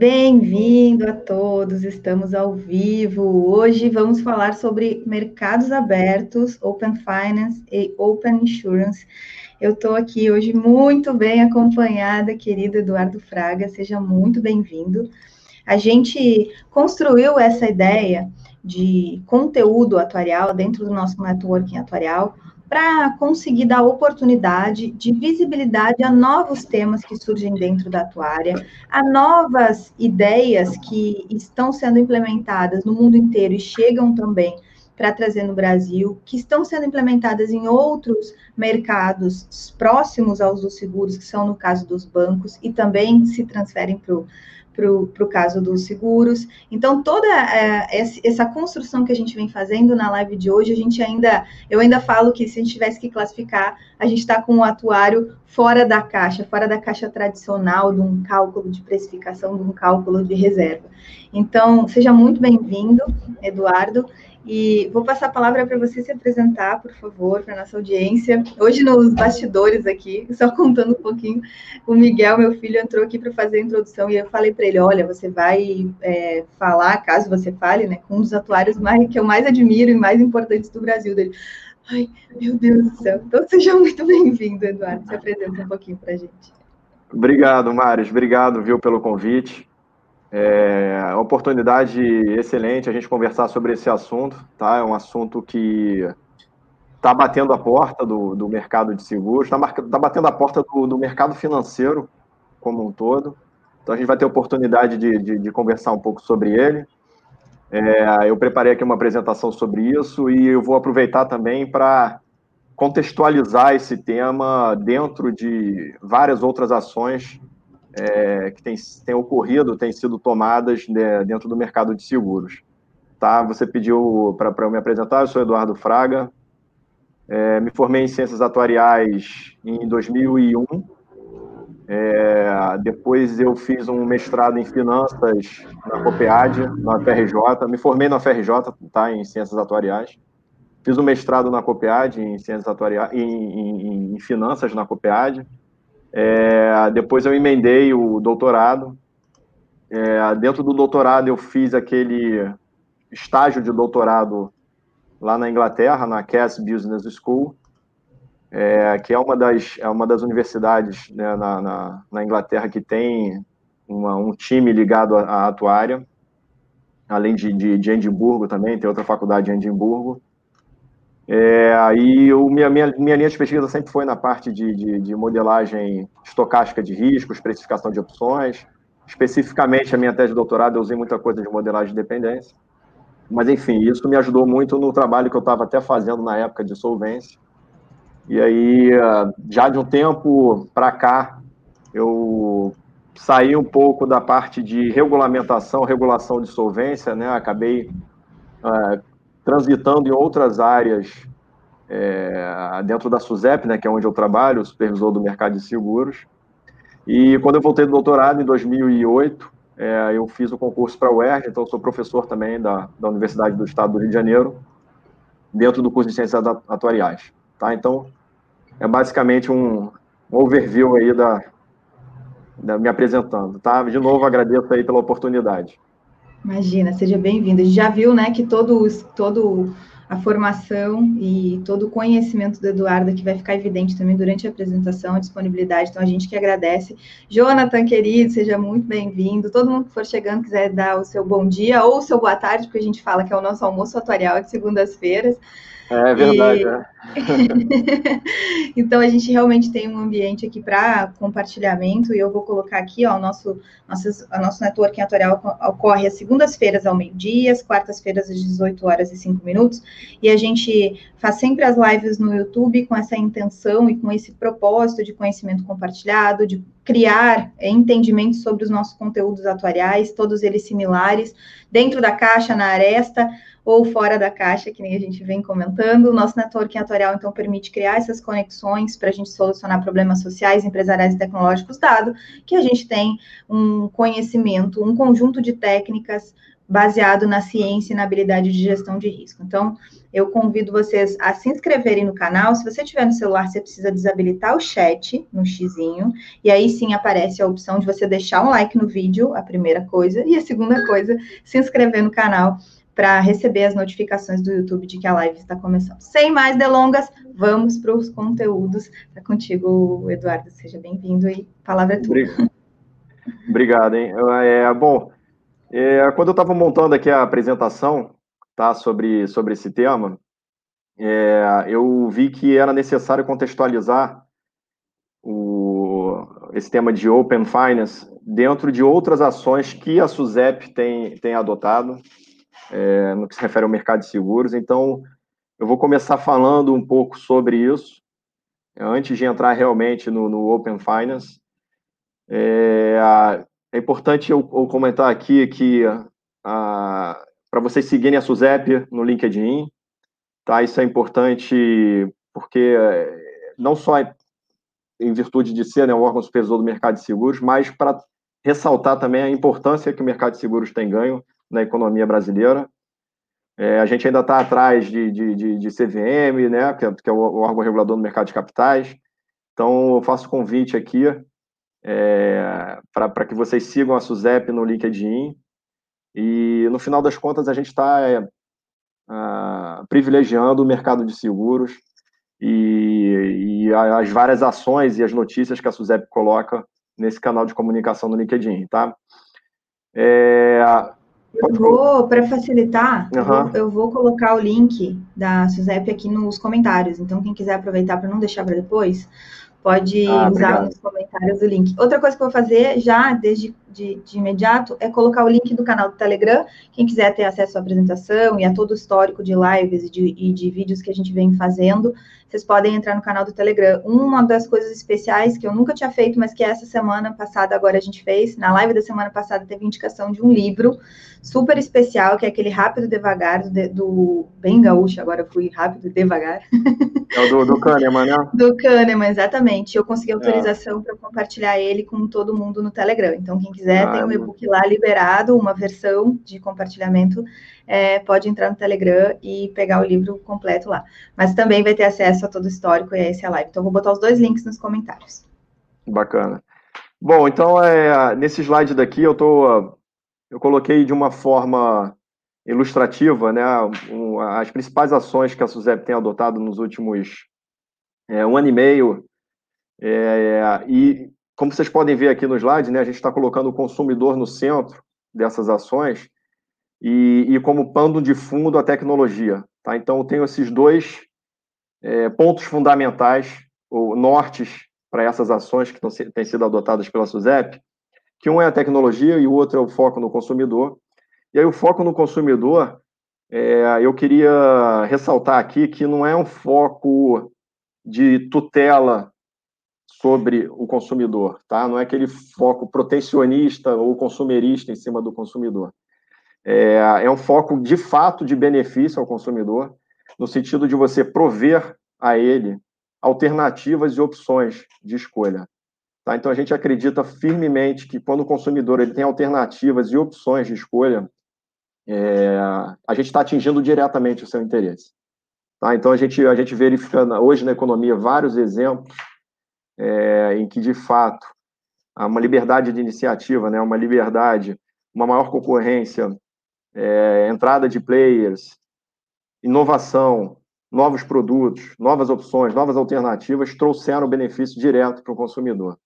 Bem-vindo a todos, estamos ao vivo. Hoje vamos falar sobre mercados abertos, Open Finance e Open Insurance. Eu estou aqui hoje muito bem acompanhada, querido Eduardo Fraga, seja muito bem-vindo. A gente construiu essa ideia de conteúdo atuarial dentro do nosso networking atuarial para conseguir dar oportunidade de visibilidade a novos temas que surgem dentro da atuária, a novas ideias que estão sendo implementadas no mundo inteiro e chegam também para trazer no Brasil, que estão sendo implementadas em outros mercados próximos aos dos seguros, que são no caso dos bancos, e também se transferem para o para o caso dos seguros. Então, toda é, essa construção que a gente vem fazendo na live de hoje, a gente ainda, eu ainda falo que se a gente tivesse que classificar, a gente está com um atuário fora da caixa, fora da caixa tradicional de um cálculo de precificação, de um cálculo de reserva. Então, seja muito bem-vindo, Eduardo. E vou passar a palavra para você se apresentar, por favor, para nossa audiência. Hoje, nos bastidores aqui, só contando um pouquinho, o Miguel, meu filho, entrou aqui para fazer a introdução e eu falei para ele: olha, você vai é, falar, caso você fale, né, com um dos atuários mais, que eu mais admiro e mais importantes do Brasil dele. Ai, meu Deus do céu. Então, seja muito bem-vindo, Eduardo. Se apresenta um pouquinho para a gente. Obrigado, Maris. Obrigado, viu, pelo convite. É uma oportunidade excelente a gente conversar sobre esse assunto, tá? É um assunto que está batendo a porta do, do mercado de seguros, está tá batendo a porta do, do, mercado financeiro como um todo. Então a gente vai ter oportunidade de, de, de conversar um pouco sobre ele. É, eu preparei aqui uma apresentação sobre isso e eu vou aproveitar também para contextualizar esse tema dentro de várias outras ações é, que tem, tem ocorrido, têm sido tomadas né, dentro do mercado de seguros. Tá? Você pediu para eu me apresentar, eu sou Eduardo Fraga, é, me formei em Ciências Atuariais em 2001, é, depois eu fiz um mestrado em Finanças na COPEAD, na FRJ, me formei na FRJ, tá, em Ciências Atuariais, fiz um mestrado na COPEAD em Ciências Atuariais, em, em, em Finanças na COPEAD, é, depois eu emendei o doutorado. É, dentro do doutorado eu fiz aquele estágio de doutorado lá na Inglaterra, na Cass Business School, é, que é uma das, é uma das universidades né, na, na, na, Inglaterra que tem uma, um time ligado à, atuária, além de, de, de Edimburgo também, tem outra faculdade em Edimburgo. É, aí eu, minha, minha, minha linha de pesquisa sempre foi na parte de, de, de modelagem estocástica de riscos, precificação de opções. Especificamente, a minha tese de doutorado, eu usei muita coisa de modelagem de dependência. Mas, enfim, isso me ajudou muito no trabalho que eu estava até fazendo na época de solvência. E aí, já de um tempo para cá, eu saí um pouco da parte de regulamentação, regulação de solvência, né? Acabei uh, transitando em outras áreas é, dentro da SUSEP, né, que é onde eu trabalho, supervisor do mercado de seguros. E quando eu voltei do doutorado, em 2008, é, eu fiz o concurso para a UERJ, então sou professor também da, da Universidade do Estado do Rio de Janeiro, dentro do curso de Ciências Atuariais. Tá? Então, é basicamente um, um overview aí da, da, me apresentando. Tá? De novo, agradeço aí pela oportunidade. Imagina, seja bem-vindo. A gente já viu, né, que todo, todo a formação e todo o conhecimento do Eduardo, que vai ficar evidente também durante a apresentação, a disponibilidade. Então, a gente que agradece. Jonathan, querido, seja muito bem-vindo. Todo mundo que for chegando, quiser dar o seu bom dia ou o seu boa tarde, porque a gente fala que é o nosso almoço atuarial de segundas-feiras. É verdade. E... É. então a gente realmente tem um ambiente aqui para compartilhamento e eu vou colocar aqui, ó, o nosso, nosso, a nosso networking atuarial ocorre às segundas-feiras ao meio-dia, às quartas-feiras às 18 horas e 5 minutos, e a gente faz sempre as lives no YouTube com essa intenção e com esse propósito de conhecimento compartilhado, de criar entendimento sobre os nossos conteúdos atuariais, todos eles similares, dentro da caixa, na aresta, ou fora da caixa, que nem a gente vem comentando. O nosso networking atuarial, então, permite criar essas conexões para a gente solucionar problemas sociais, empresariais e tecnológicos, dado que a gente tem um conhecimento, um conjunto de técnicas baseado na ciência e na habilidade de gestão de risco. Então, eu convido vocês a se inscreverem no canal. Se você tiver no celular, você precisa desabilitar o chat no xizinho, e aí sim aparece a opção de você deixar um like no vídeo, a primeira coisa, e a segunda coisa, se inscrever no canal para receber as notificações do YouTube de que a live está começando. Sem mais delongas, vamos para os conteúdos. Está contigo, Eduardo. Seja bem-vindo e palavra é tua. Obrigado, hein? É, bom, é, quando eu estava montando aqui a apresentação, tá, sobre, sobre esse tema, é, eu vi que era necessário contextualizar o, esse tema de Open Finance dentro de outras ações que a SUSEP tem, tem adotado é, no que se refere ao mercado de seguros. Então, eu vou começar falando um pouco sobre isso, antes de entrar realmente no, no Open Finance. É, é importante eu, eu, comentar aqui que para vocês seguirem a SUSEP no LinkedIn, tá? Isso é importante porque é, não só em virtude de ser né, um órgão supervisor do mercado de seguros, mas para ressaltar também a importância que o mercado de seguros tem ganho na economia brasileira. É, a gente ainda está atrás de, de, de, de, CVM, né, que é, que é o órgão regulador do mercado de capitais. Então, eu faço convite aqui é, para que vocês sigam a SUSEP no LinkedIn. E, no final das contas, a gente está é, privilegiando o mercado de seguros e, e, as várias ações e as notícias que a SUSEP coloca nesse canal de comunicação no LinkedIn, tá? É, eu vou, para facilitar, uhum. eu, vou, colocar o link da SUSEP aqui nos comentários. Então, quem quiser aproveitar para não deixar para depois, pode ah, usar obrigado. nos comentários o link. Outra coisa que eu vou fazer já desde de, de, imediato é colocar o link do canal do Telegram. Quem quiser ter acesso à apresentação e a todo o histórico de lives e de, e de vídeos que a gente vem fazendo, vocês podem entrar no canal do Telegram. Uma das coisas especiais que eu nunca tinha feito, mas que essa semana passada agora a gente fez, na live da semana passada teve indicação de um livro super especial, que é aquele Rápido Devagar, do, do bem gaúcho, agora fui rápido devagar. É o do, do Kahneman, né? Do Kahneman, exatamente. Eu consegui autorização é. para compartilhar ele com todo mundo no Telegram. Então, quem quiser, ah, tem um e-book lá liberado, uma versão de compartilhamento, é, pode entrar no Telegram e pegar o livro completo lá. Mas também vai ter acesso a todo o histórico e a esse live. Então, vou botar os dois links nos comentários. Bacana. Bom, então, é, nesse slide daqui, eu tô, eu coloquei de uma forma ilustrativa, né, as principais ações que a SUSEP tem adotado nos últimos é, um ano e meio, é, e como vocês podem ver aqui no slide, né, a gente está colocando o consumidor no centro dessas ações e, e, como pano de fundo a tecnologia. Tá? Então, eu tenho esses dois é, pontos fundamentais, ou nortes, para essas ações que têm sido adotadas pela SUSEP, que um é a tecnologia e o outro é o foco no consumidor. E aí, o foco no consumidor, é, eu queria ressaltar aqui que não é um foco de tutela sobre o consumidor, tá? Não é aquele foco protecionista ou consumerista em cima do consumidor. É, é um foco de fato de benefício ao consumidor, no sentido de você prover a ele alternativas e opções de escolha. Tá? Então a gente acredita firmemente que quando o consumidor ele tem alternativas e opções de escolha, é, a gente está atingindo diretamente o seu interesse. Tá? Então a gente a gente verifica hoje na economia vários exemplos é, em que, de fato, há uma liberdade de iniciativa, né, uma liberdade, uma maior concorrência, é, entrada de players, inovação, novos produtos, novas opções, novas alternativas trouxeram benefício direto para o consumidor.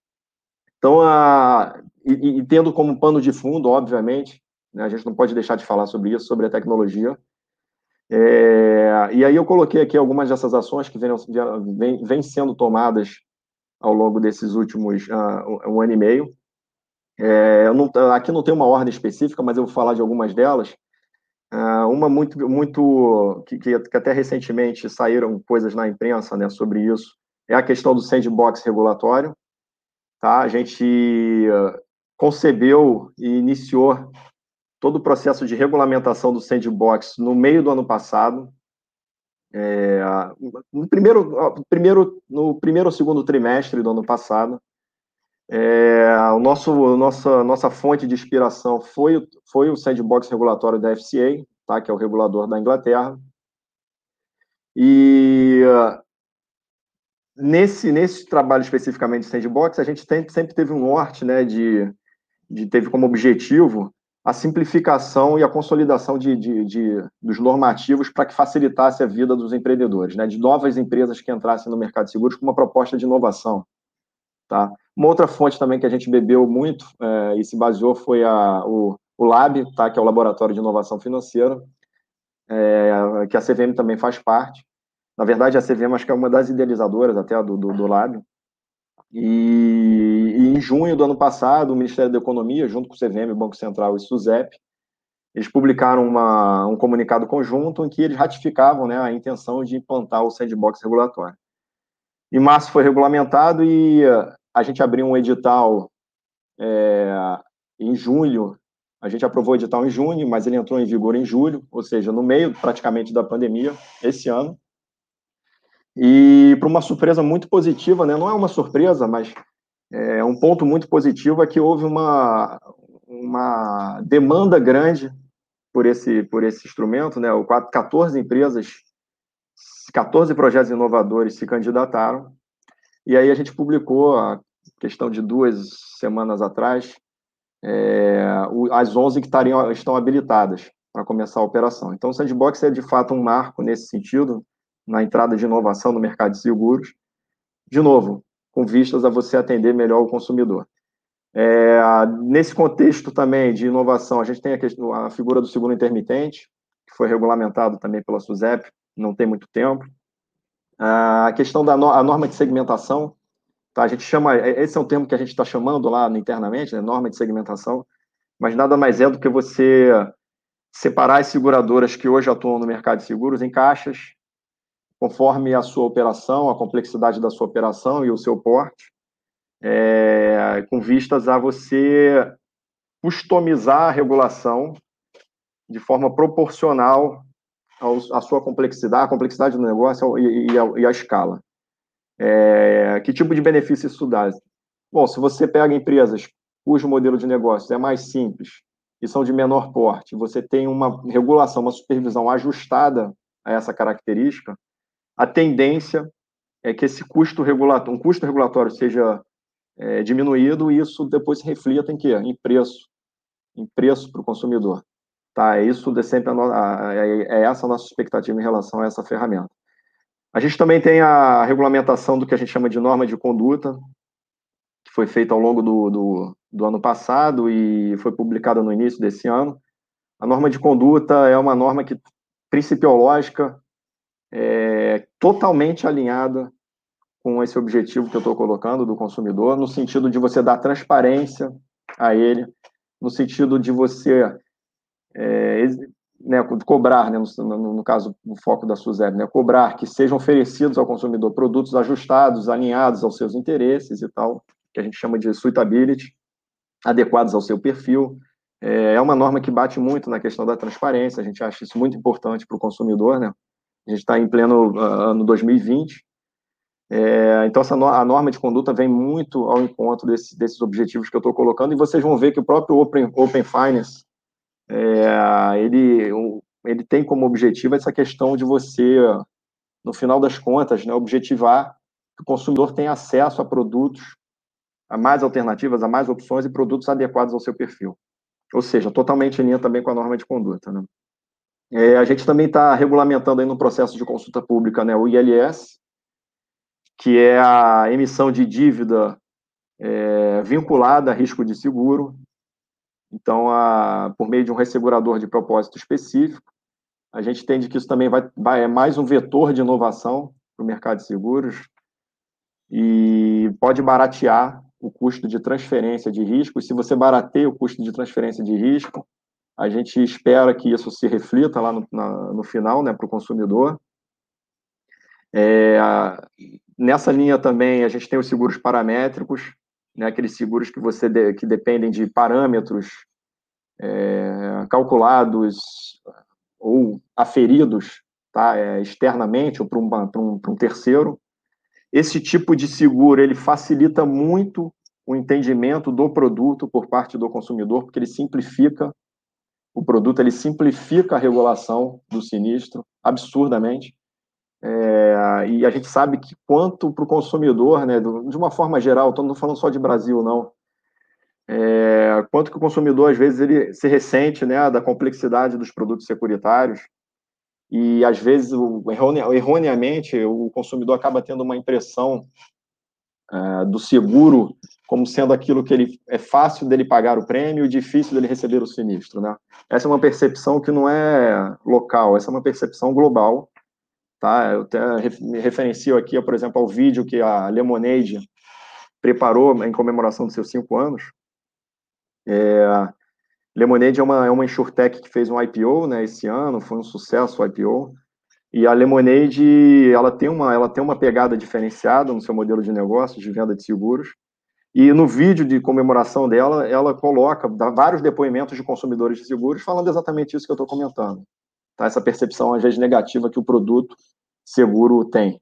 Então, a, e, e, tendo como pano de fundo, obviamente, né, a gente não pode deixar de falar sobre isso, sobre a tecnologia. É, e aí eu coloquei aqui algumas dessas ações que vêm vem, vem sendo tomadas ao longo desses últimos uh, um ano e meio. É, não, aqui não tem uma ordem específica, mas eu vou falar de algumas delas. Uh, uma muito, muito que, que, até recentemente saíram coisas na imprensa né, sobre isso, é a questão do sandbox regulatório. Tá? A gente concebeu e iniciou todo o processo de regulamentação do sandbox no meio do ano passado. É, no primeiro, primeiro, no primeiro ou segundo trimestre do ano passado, É, o nosso, nossa, nossa fonte de inspiração foi, foi o sandbox regulatório da FCA, tá, que é o regulador da Inglaterra. E nesse, nesse trabalho especificamente de sandbox, a gente tem, sempre teve um norte, né, de, de teve como objetivo a simplificação e a consolidação de, de, de dos normativos para que facilitasse a vida dos empreendedores, né, de novas empresas que entrassem no mercado de seguros com uma proposta de inovação. Tá? Uma outra fonte também que a gente bebeu muito é, e se baseou foi a, o, o Lab, tá, que é o Laboratório de Inovação Financeira, é, que a CVM também faz parte. Na verdade, a CVM acho que é uma das idealizadoras até do, do, do Lab. E, e, em junho do ano passado, o Ministério da Economia, junto com o CVM, o Banco Central e o SUSEP, eles publicaram uma, um comunicado conjunto em que eles ratificavam né, a intenção de implantar o sandbox regulatório. Em março foi regulamentado e a gente abriu um edital é, em julho. A gente aprovou o edital em junho, mas ele entrou em vigor em julho, ou seja, no meio praticamente da pandemia, esse ano. E para uma surpresa muito positiva, né? não é uma surpresa, mas é um ponto muito positivo é que houve uma, uma demanda grande por esse, por esse instrumento, né? O 14 empresas, 14 projetos inovadores se candidataram, e aí a gente publicou, a questão de duas semanas atrás, é, as 11 que estariam, estão habilitadas para começar a operação. Então, o Sandbox é, de fato, um marco nesse sentido, na entrada de inovação no mercado de seguros, de novo, com vistas a você atender melhor o consumidor. É, nesse contexto também de inovação, a gente tem a, questão, a figura do seguro intermitente, que foi regulamentado também pela SUSEP, não tem muito tempo. A questão da no, a norma de segmentação, tá? a gente chama, esse é um termo que a gente está chamando lá internamente, né? norma de segmentação, mas nada mais é do que você separar as seguradoras que hoje atuam no mercado de seguros em caixas, conforme a sua operação, a complexidade da sua operação e o seu porte, é, com vistas a você customizar a regulação de forma proporcional à sua complexidade, a complexidade do negócio e, e, a, e escala. É, que tipo de benefício isso dá? Bom, se você pega empresas cujo modelo de negócio é mais simples e são de menor porte, você tem uma regulação, uma supervisão ajustada a essa característica, a tendência é que esse custo regulatório, um custo regulatório seja é, diminuído e isso depois se reflita em quê? Em preço, em preço para o consumidor. Tá, é isso é sempre a, é, é essa a nossa expectativa em relação a essa ferramenta. A gente também tem a regulamentação do que a gente chama de norma de conduta, que foi feita ao longo do, do, do ano passado e foi publicada no início desse ano. A norma de conduta é uma norma que principiológica é, totalmente alinhada com esse objetivo que eu estou colocando do consumidor, no sentido de você dar transparência a ele, no sentido de você é, né, cobrar, né, no, no, caso, o foco da SUSEB, né, cobrar que sejam oferecidos ao consumidor produtos ajustados, alinhados aos seus interesses e tal, que a gente chama de suitability, adequados ao seu perfil. É, é uma norma que bate muito na questão da transparência, a gente acha isso muito importante para o consumidor, né? A gente está em pleno uh, ano 2020. É, então, essa no, a norma de conduta vem muito ao encontro desse, desses objetivos que eu estou colocando, e vocês vão ver que o próprio Open, Open Finance, é, ele, ele tem como objetivo essa questão de você, no final das contas, né, objetivar que o consumidor tenha acesso a produtos, a mais alternativas, a mais opções e produtos adequados ao seu perfil. Ou seja, totalmente em linha também com a norma de conduta. Né? É, a gente também está regulamentando aí no processo de consulta pública né, o ILS, que é a emissão de dívida é, vinculada a risco de seguro. Então, a, por meio de um ressegurador de propósito específico, a gente entende que isso também vai, vai é mais um vetor de inovação para o mercado de seguros e pode baratear o custo de transferência de risco. E se você barateia o custo de transferência de risco, a gente espera que isso se reflita lá no, na, no final, né, para o consumidor. É, nessa linha também a gente tem os seguros paramétricos, né, aqueles seguros que você de, que dependem de parâmetros é, calculados ou aferidos tá, é, externamente ou para um, um, um terceiro. Esse tipo de seguro ele facilita muito um entendimento do produto por parte do consumidor, porque ele simplifica o produto, ele simplifica a regulação do sinistro absurdamente. É, e a gente sabe que quanto para o consumidor, né, de uma forma geral, estou falando só de Brasil, não, é, quanto que o consumidor, às vezes, ele se ressente né, da complexidade dos produtos securitários, e às vezes, erroneamente, o consumidor acaba tendo uma impressão é, do seguro como sendo aquilo que ele é fácil dele pagar o prêmio e difícil dele receber o sinistro, né? Essa é uma percepção que não é local, essa é uma percepção global, tá? Eu até me referencio aqui, por exemplo, ao vídeo que a Lemonade preparou em comemoração dos seus cinco anos. É, Lemonade é uma, é uma insurtech que fez um IPO, né, esse ano, foi um sucesso o IPO, e a Lemonade, ela tem uma, ela tem uma pegada diferenciada no seu modelo de negócio, de venda de seguros. E no vídeo de comemoração dela, ela coloca vários depoimentos de consumidores de seguros falando exatamente isso que eu estou comentando. Tá? Essa percepção, às vezes, negativa que o produto seguro tem.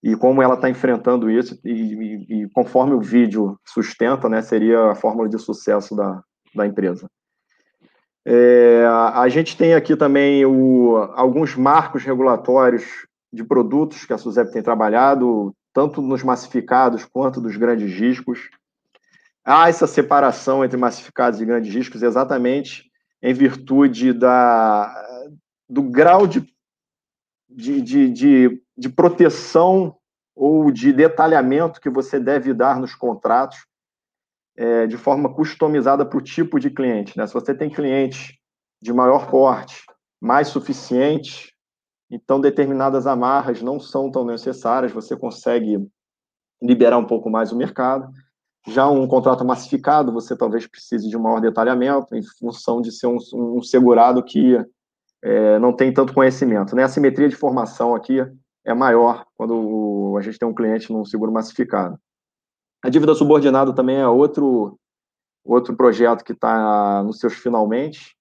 E como ela está enfrentando isso, e, e, e, conforme o vídeo sustenta, né, seria a fórmula de sucesso da, da empresa. É, a gente tem aqui também o, alguns marcos regulatórios de produtos que a SUSEP tem trabalhado, tanto nos massificados quanto dos grandes riscos. Há essa separação entre massificados e grandes riscos exatamente em virtude da, do grau de, de, de, de, de proteção ou de detalhamento que você deve dar nos contratos é, de forma customizada para o tipo de cliente. Né? Se você tem clientes de maior porte, mais suficiente, então determinadas amarras não são tão necessárias, você consegue liberar um pouco mais o mercado. Já um contrato massificado, você talvez precise de maior detalhamento, em função de ser um, um segurado que é, não tem tanto conhecimento. Né? A simetria de formação aqui é maior quando a gente tem um cliente num seguro massificado. A dívida subordinada também é outro, outro projeto que está nos seus finalmente,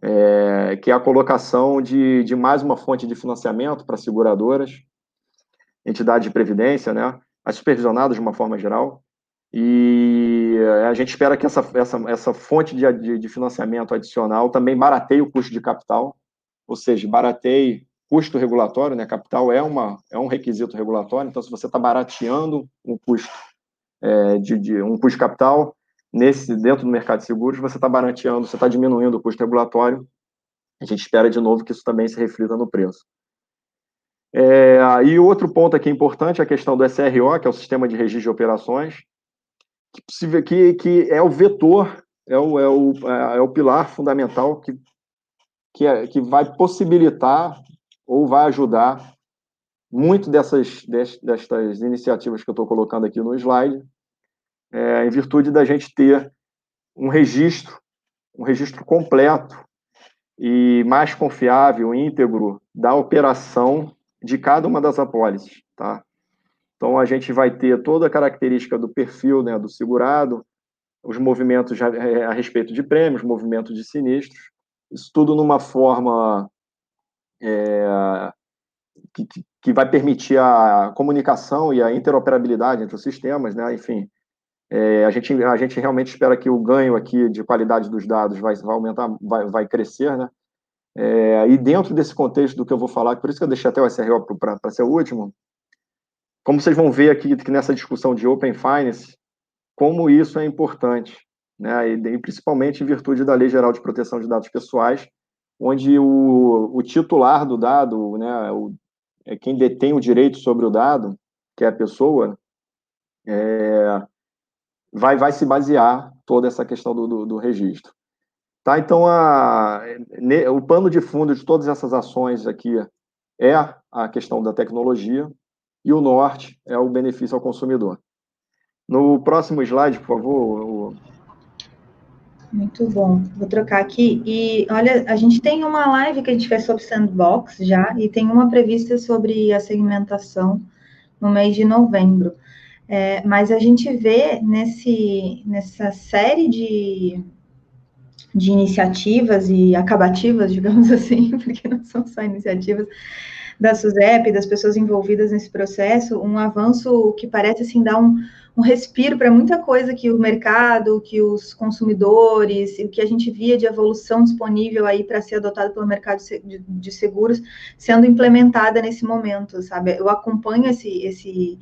é, que é a colocação de, de mais uma fonte de financiamento para seguradoras, entidades de previdência, né, as supervisionadas de uma forma geral, e a gente espera que essa, essa, essa fonte de, de, financiamento adicional também barateie o custo de capital, ou seja, barateie custo regulatório, né? Capital é, uma, é um requisito regulatório, então se você está barateando um custo é, de, de, um custo de capital nesse dentro do mercado de seguros, você está barateando, você está diminuindo o custo regulatório. A gente espera de novo que isso também se reflita no preço. É, e outro ponto aqui importante é a questão do SRO, que é o Sistema de Registro de Operações, que, que, que é o vetor, é o, é o, é o pilar fundamental que, que, é, que vai possibilitar ou vai ajudar muito dessas, destas iniciativas que eu estou colocando aqui no slide, é, em virtude da gente ter um registro, um registro completo e mais confiável, íntegro, da operação de cada uma das apólices, tá? Então, a gente vai ter toda a característica do perfil né, do segurado, os movimentos a, respeito de prêmios, movimentos de sinistros, isso tudo numa forma é, que, que vai permitir a comunicação e a interoperabilidade entre os sistemas, né? Enfim, é, a, gente, a gente realmente espera que o ganho aqui de qualidade dos dados vai, vai aumentar, vai, vai crescer, né? É, e dentro desse contexto do que eu vou falar, por isso que eu deixei até o SRO para ser o último, como vocês vão ver aqui que nessa discussão de Open Finance, como isso é importante, né? E, e principalmente em virtude da Lei Geral de Proteção de Dados Pessoais, onde o, o titular do dado, né, o, é quem detém o direito sobre o dado, que é a pessoa, é, vai, vai se basear toda essa questão do, do, do registro. Tá? Então, a, ne, o pano de fundo de todas essas ações aqui é a questão da tecnologia e o norte é o benefício ao consumidor. No próximo slide, por favor, muito bom. Vou trocar aqui. E olha, a gente tem uma live que a gente fez sobre sandbox já, e tem uma prevista sobre a segmentação no mês de novembro. É, mas a gente vê nesse, nessa série de, de iniciativas e acabativas, digamos assim, porque não são só iniciativas, da SUSEP, das pessoas envolvidas nesse processo, um avanço que parece assim dar um, um respiro para muita coisa que o mercado, que os consumidores, o que a gente via de evolução disponível aí para ser adotado pelo mercado de seguros sendo implementada nesse momento, sabe? Eu acompanho esse, esse,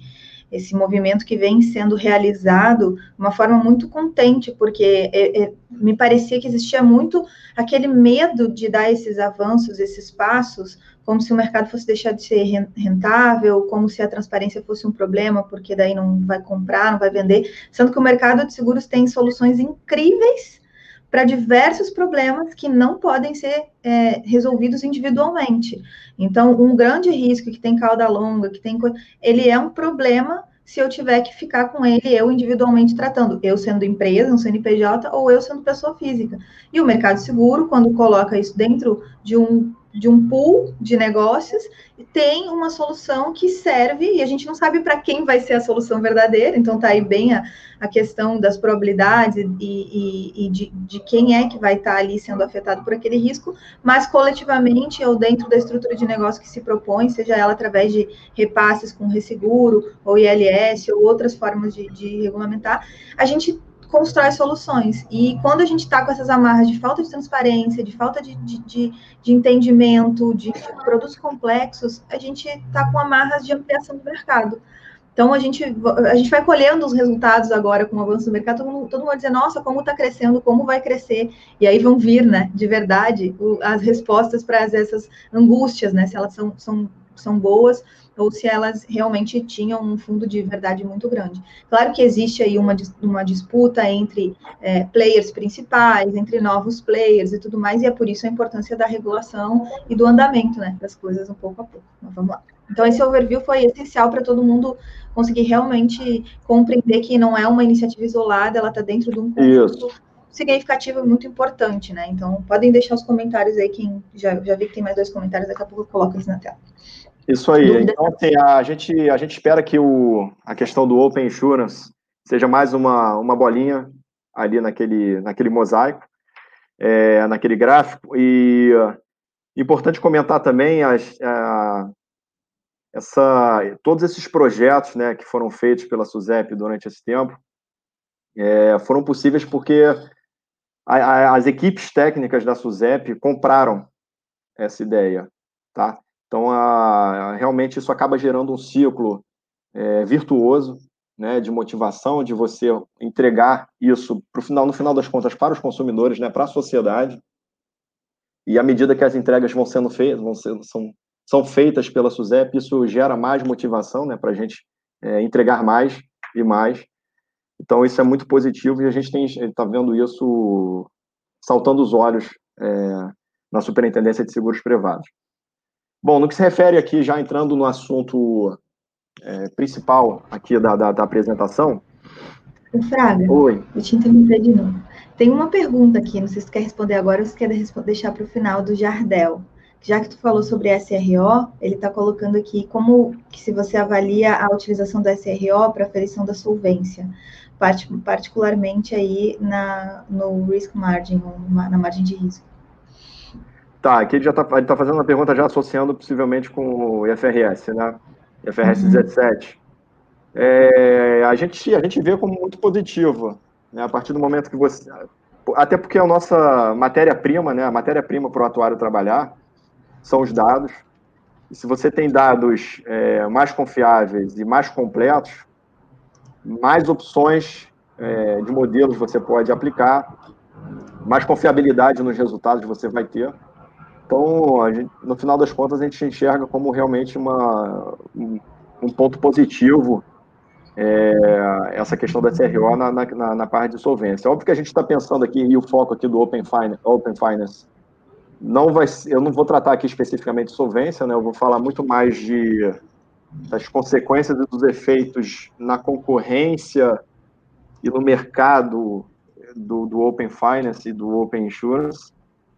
esse movimento que vem sendo realizado de uma forma muito contente, porque é, é, me parecia que existia muito aquele medo de dar esses avanços, esses passos, como se o mercado fosse deixar de ser rentável, como se a transparência fosse um problema, porque daí não vai comprar, não vai vender, sendo que o mercado de seguros tem soluções incríveis para diversos problemas que não podem ser é, resolvidos individualmente. Então, um grande risco que tem cauda longa, que tem ele é um problema se eu tiver que ficar com ele eu individualmente tratando, eu sendo empresa, um CNPJ, ou eu sendo pessoa física. E o mercado seguro, quando coloca isso dentro de um de um pool de negócios, tem uma solução que serve, e a gente não sabe para quem vai ser a solução verdadeira, então está aí bem a, a, questão das probabilidades e, e, e de, de, quem é que vai estar tá ali sendo afetado por aquele risco, mas coletivamente ou dentro da estrutura de negócio que se propõe, seja ela através de repasses com resseguro, ou ILS, ou outras formas de, de regulamentar, a gente constrói soluções. E quando a gente está com essas amarras de falta de transparência, de falta de, de, de, de entendimento, de produtos complexos, a gente está com amarras de ampliação do mercado. Então, a gente, a gente vai colhendo os resultados agora com o avanço do mercado, todo mundo, todo mundo vai dizer, nossa, como está crescendo, como vai crescer, e aí vão vir, né, de verdade, o, as respostas para essas angústias, né, se elas são, são, são boas ou se elas realmente tinham um fundo de verdade muito grande. Claro que existe aí uma, uma disputa entre é, players principais, entre novos players e tudo mais, e é por isso a importância da regulação e do andamento né, das coisas um pouco a pouco. Mas vamos lá. Então, esse overview foi essencial para todo mundo conseguir realmente compreender que não é uma iniciativa isolada, ela está dentro de um conjunto significativo e muito importante, né? Então, podem deixar os comentários aí, quem já, já vi que tem mais dois comentários, daqui a pouco eu coloco eles na tela. Isso aí. Dúvida. Então, assim, a gente, a gente espera que o, a questão do Open Insurance seja mais uma, uma bolinha ali naquele, naquele mosaico, é, naquele gráfico. E uh, importante comentar também as, essa, todos esses projetos né, que foram feitos pela SUSEP durante esse tempo é, foram possíveis porque a, a, as equipes técnicas da SUSEP compraram essa ideia, tá? Então, a, a, realmente isso acaba gerando um ciclo é, virtuoso né, de motivação, de você entregar isso pro final, no final das contas para os consumidores, né, para a sociedade. E à medida que as entregas vão sendo feitas, vão ser, são, são feitas pela SUSEP, isso gera mais motivação né, para a gente é, entregar mais e mais. Então, isso é muito positivo e a gente está vendo isso saltando os olhos é, na Superintendência de Seguros Privados. Bom, no que se refere aqui, já entrando no assunto é, principal aqui da, da, da apresentação. Fraga, Oi. eu te interromper de novo. Tem uma pergunta aqui, não sei se tu quer responder agora ou se quer deixar para o final do Jardel. Já que tu falou sobre SRO, ele está colocando aqui como que se você avalia a utilização do SRO para aferição da solvência, particularmente aí na, no risk margin, na margem de risco. Tá, aqui ele já está tá fazendo uma pergunta já associando possivelmente com o IFRS, né? IFRS uhum. 17. É, a, gente, a gente vê como muito positivo, né? A partir do momento que você. Até porque a nossa matéria-prima, né? A matéria-prima para o atuário trabalhar são os dados. E se você tem dados é, mais confiáveis e mais completos, mais opções é, de modelos você pode aplicar, mais confiabilidade nos resultados você vai ter. Então, gente, no final das contas, a gente enxerga como realmente uma, um, um ponto positivo é, essa questão da CRO na, na, na, parte de solvência. Óbvio que a gente está pensando aqui, e o foco aqui do Open Finance, Open Finance não vai eu não vou tratar aqui especificamente de solvência, né? eu vou falar muito mais de das consequências e dos efeitos na concorrência e no mercado do, do Open Finance e do Open Insurance,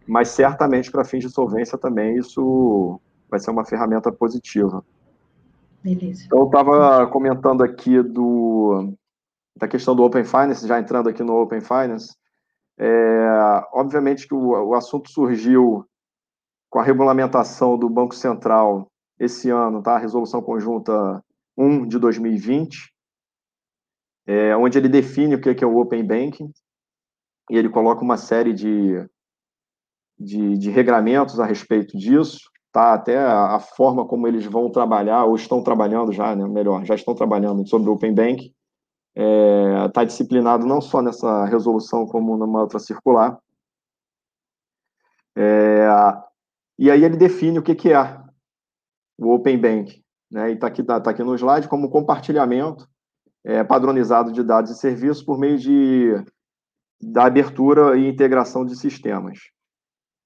mas certamente para fins de solvência também isso vai ser uma ferramenta positiva. Beleza. Então, eu estava comentando aqui do, da questão do Open Finance, já entrando aqui no Open Finance. É, obviamente que o, o assunto surgiu com a regulamentação do Banco Central esse ano, tá? A resolução conjunta 1 de 2020. é, onde ele define o que é o Open Banking, e ele coloca uma série de, de, de regramentos a respeito disso, tá? Até a, a, forma como eles vão trabalhar, ou estão trabalhando já, né? melhor, já estão trabalhando sobre o Open Banking, está é, tá disciplinado não só nessa resolução como numa outra circular. É, e aí ele define o que, que é o Open Bank, né? E está aqui, tá, tá aqui no slide como compartilhamento é, padronizado de dados e serviços por meio de da abertura e integração de sistemas.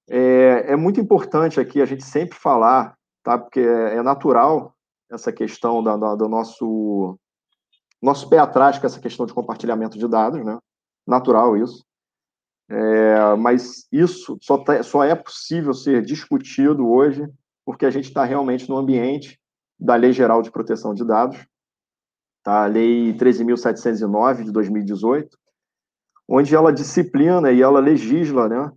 É, é muito importante aqui a gente sempre falar, tá? Porque é, é natural essa questão da, da, do nosso nosso pé atrás com essa questão de compartilhamento de dados, né? Natural isso. É, mas isso só, tá, só é possível ser discutido hoje porque a gente está realmente no ambiente da Lei Geral de Proteção de Dados, tá? a Lei 13.709 de 2018, onde ela disciplina e ela legisla né,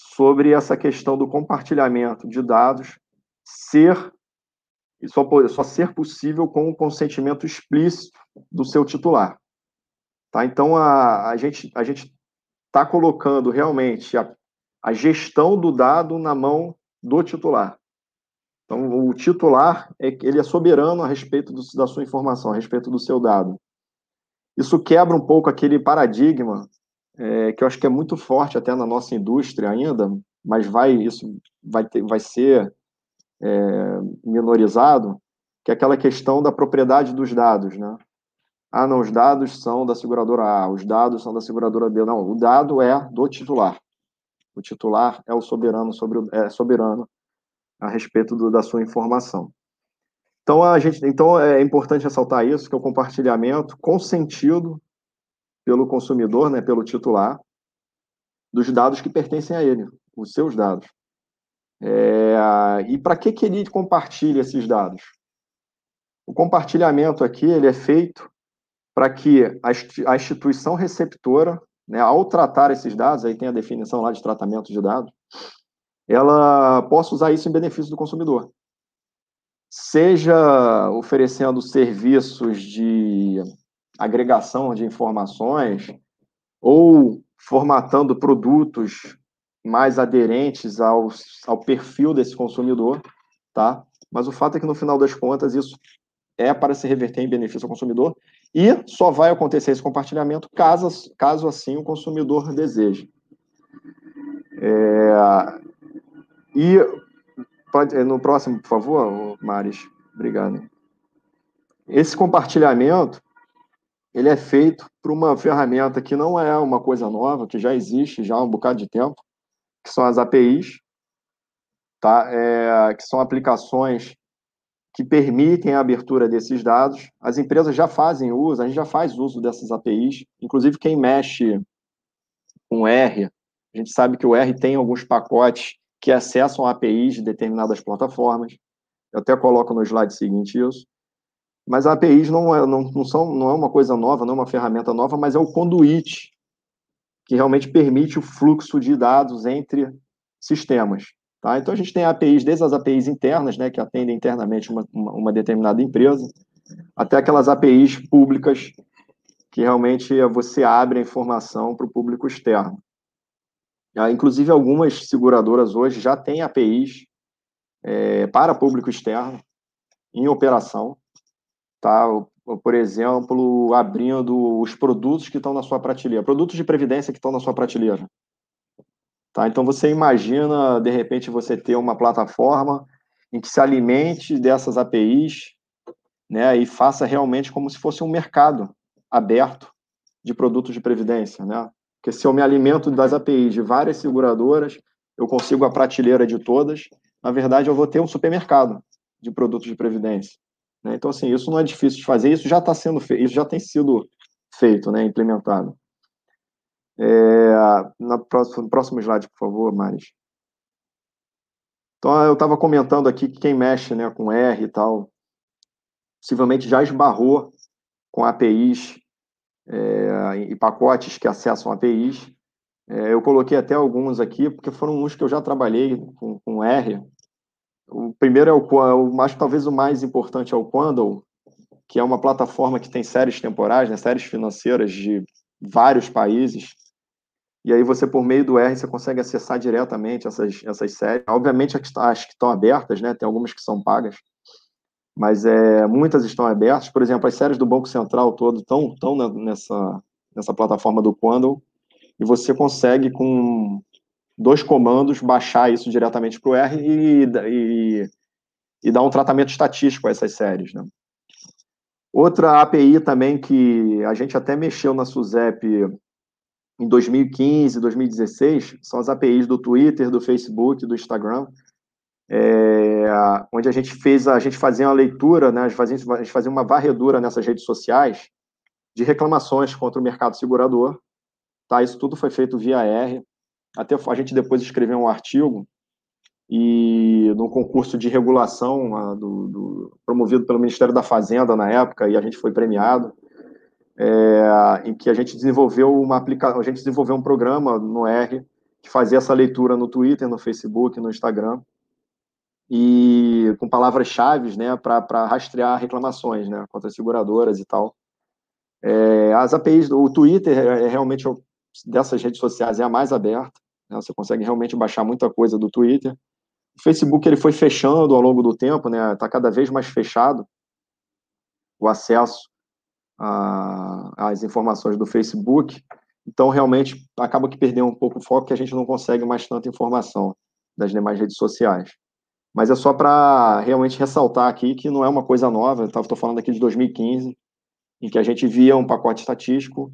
sobre essa questão do compartilhamento de dados ser e só, só ser possível com o consentimento explícito do seu titular. Tá? Então, a, a gente a gente está colocando realmente a, a gestão do dado na mão do titular. Então, o titular é ele é soberano a respeito do, da sua informação, a respeito do seu dado. Isso quebra um pouco aquele paradigma é, que eu acho que é muito forte até na nossa indústria ainda, mas vai isso vai ter, vai ser é, minorizado, que é aquela questão da propriedade dos dados, né? Ah, não, os dados são da seguradora A, os dados são da seguradora B. Não, o dado é do titular. O titular é o soberano sobre o, é soberano a respeito do, da sua informação. Então a gente, então é importante ressaltar isso, que é o compartilhamento consentido pelo consumidor, né, pelo titular, dos dados que pertencem a ele, os seus dados. É, e para que, que ele compartilha esses dados? O compartilhamento aqui ele é feito para que a instituição receptora, né, ao tratar esses dados, aí tem a definição lá de tratamento de dados, ela possa usar isso em benefício do consumidor. Seja oferecendo serviços de agregação de informações ou formatando produtos mais aderentes aos, ao perfil desse consumidor, tá? Mas o fato é que no final das contas isso é para se reverter em benefício ao consumidor e só vai acontecer esse compartilhamento caso, caso assim o consumidor deseje. É, e pode, no próximo, por favor, Maris, obrigado. Esse compartilhamento ele é feito por uma ferramenta que não é uma coisa nova, que já existe já há um bocado de tempo, que são as APIs, tá? É, que são aplicações que permitem a abertura desses dados. As empresas já fazem uso, a gente já faz uso dessas APIs, inclusive quem mexe com R, a gente sabe que o R tem alguns pacotes que acessam APIs de determinadas plataformas. Eu até coloco no slide seguinte isso. Mas a APIs não é, não, não, são, não é uma coisa nova, não é uma ferramenta nova, mas é o conduíte que realmente permite o fluxo de dados entre sistemas. Tá? Então, a gente tem APIs, desde as APIs internas, né, que atendem internamente uma, uma, uma determinada empresa, até aquelas APIs públicas, que realmente você abre a informação para o público externo. Ah, inclusive, algumas seguradoras hoje já têm APIs é, para público externo em operação, tá? Por exemplo, abrindo os produtos que estão na sua prateleira, produtos de previdência que estão na sua prateleira. Tá? Então, você imagina, de repente, você ter uma plataforma em que se alimente dessas APIs né, e faça realmente como se fosse um mercado aberto de produtos de previdência. Né? Porque se eu me alimento das APIs de várias seguradoras, eu consigo a prateleira de todas, na verdade, eu vou ter um supermercado de produtos de previdência. Né? Então, assim, isso não é difícil de fazer, isso já está sendo feito, isso já tem sido feito, né, implementado. É, na próximo, próximo slide, por favor, Maris. Então, eu estava comentando aqui que quem mexe né, com R e tal, possivelmente já esbarrou com APIs é, e pacotes que acessam APIs. É, eu coloquei até alguns aqui, porque foram uns que eu já trabalhei com, com R, o primeiro é o, o mais, talvez o mais importante é o Quandle, que é uma plataforma que tem séries temporais, né, séries financeiras de vários países. E aí você, por meio do R, você consegue acessar diretamente essas, essas séries. Obviamente, as que estão abertas, né? Tem algumas que são pagas, mas é, muitas estão abertas. Por exemplo, as séries do Banco Central todo estão, estão nessa, nessa plataforma do Quandle, e você consegue, com dois comandos, baixar isso diretamente para o R e, e, e, dar um tratamento estatístico a essas séries. Né? Outra API também que a gente até mexeu na SUSEP em 2015, 2016, são as APIs do Twitter, do Facebook, do Instagram, é, onde a gente fez, a gente fazia uma leitura, né, a, gente fazia, a gente fazia uma varredura nessas redes sociais de reclamações contra o mercado segurador, tá? Isso tudo foi feito via R, até a gente depois escreveu um artigo e no concurso de regulação a, do, do, promovido pelo Ministério da Fazenda na época e a gente foi premiado é, em que a gente desenvolveu uma aplicação, a gente desenvolveu um programa no R que fazia essa leitura no Twitter, no Facebook, no Instagram e com palavras-chave, né, para rastrear reclamações, né, contra as seguradoras e tal. É, as APIs, o Twitter é, é realmente dessas redes sociais é a mais aberta, né, você consegue realmente baixar muita coisa do Twitter. O Facebook ele foi fechando ao longo do tempo, né? Está cada vez mais fechado o acesso às informações do Facebook. Então, realmente, acaba que perdeu um pouco o foco, que a gente não consegue mais tanta informação das demais redes sociais. Mas é só para realmente ressaltar aqui que não é uma coisa nova, estou falando aqui de 2015, em que a gente via um pacote estatístico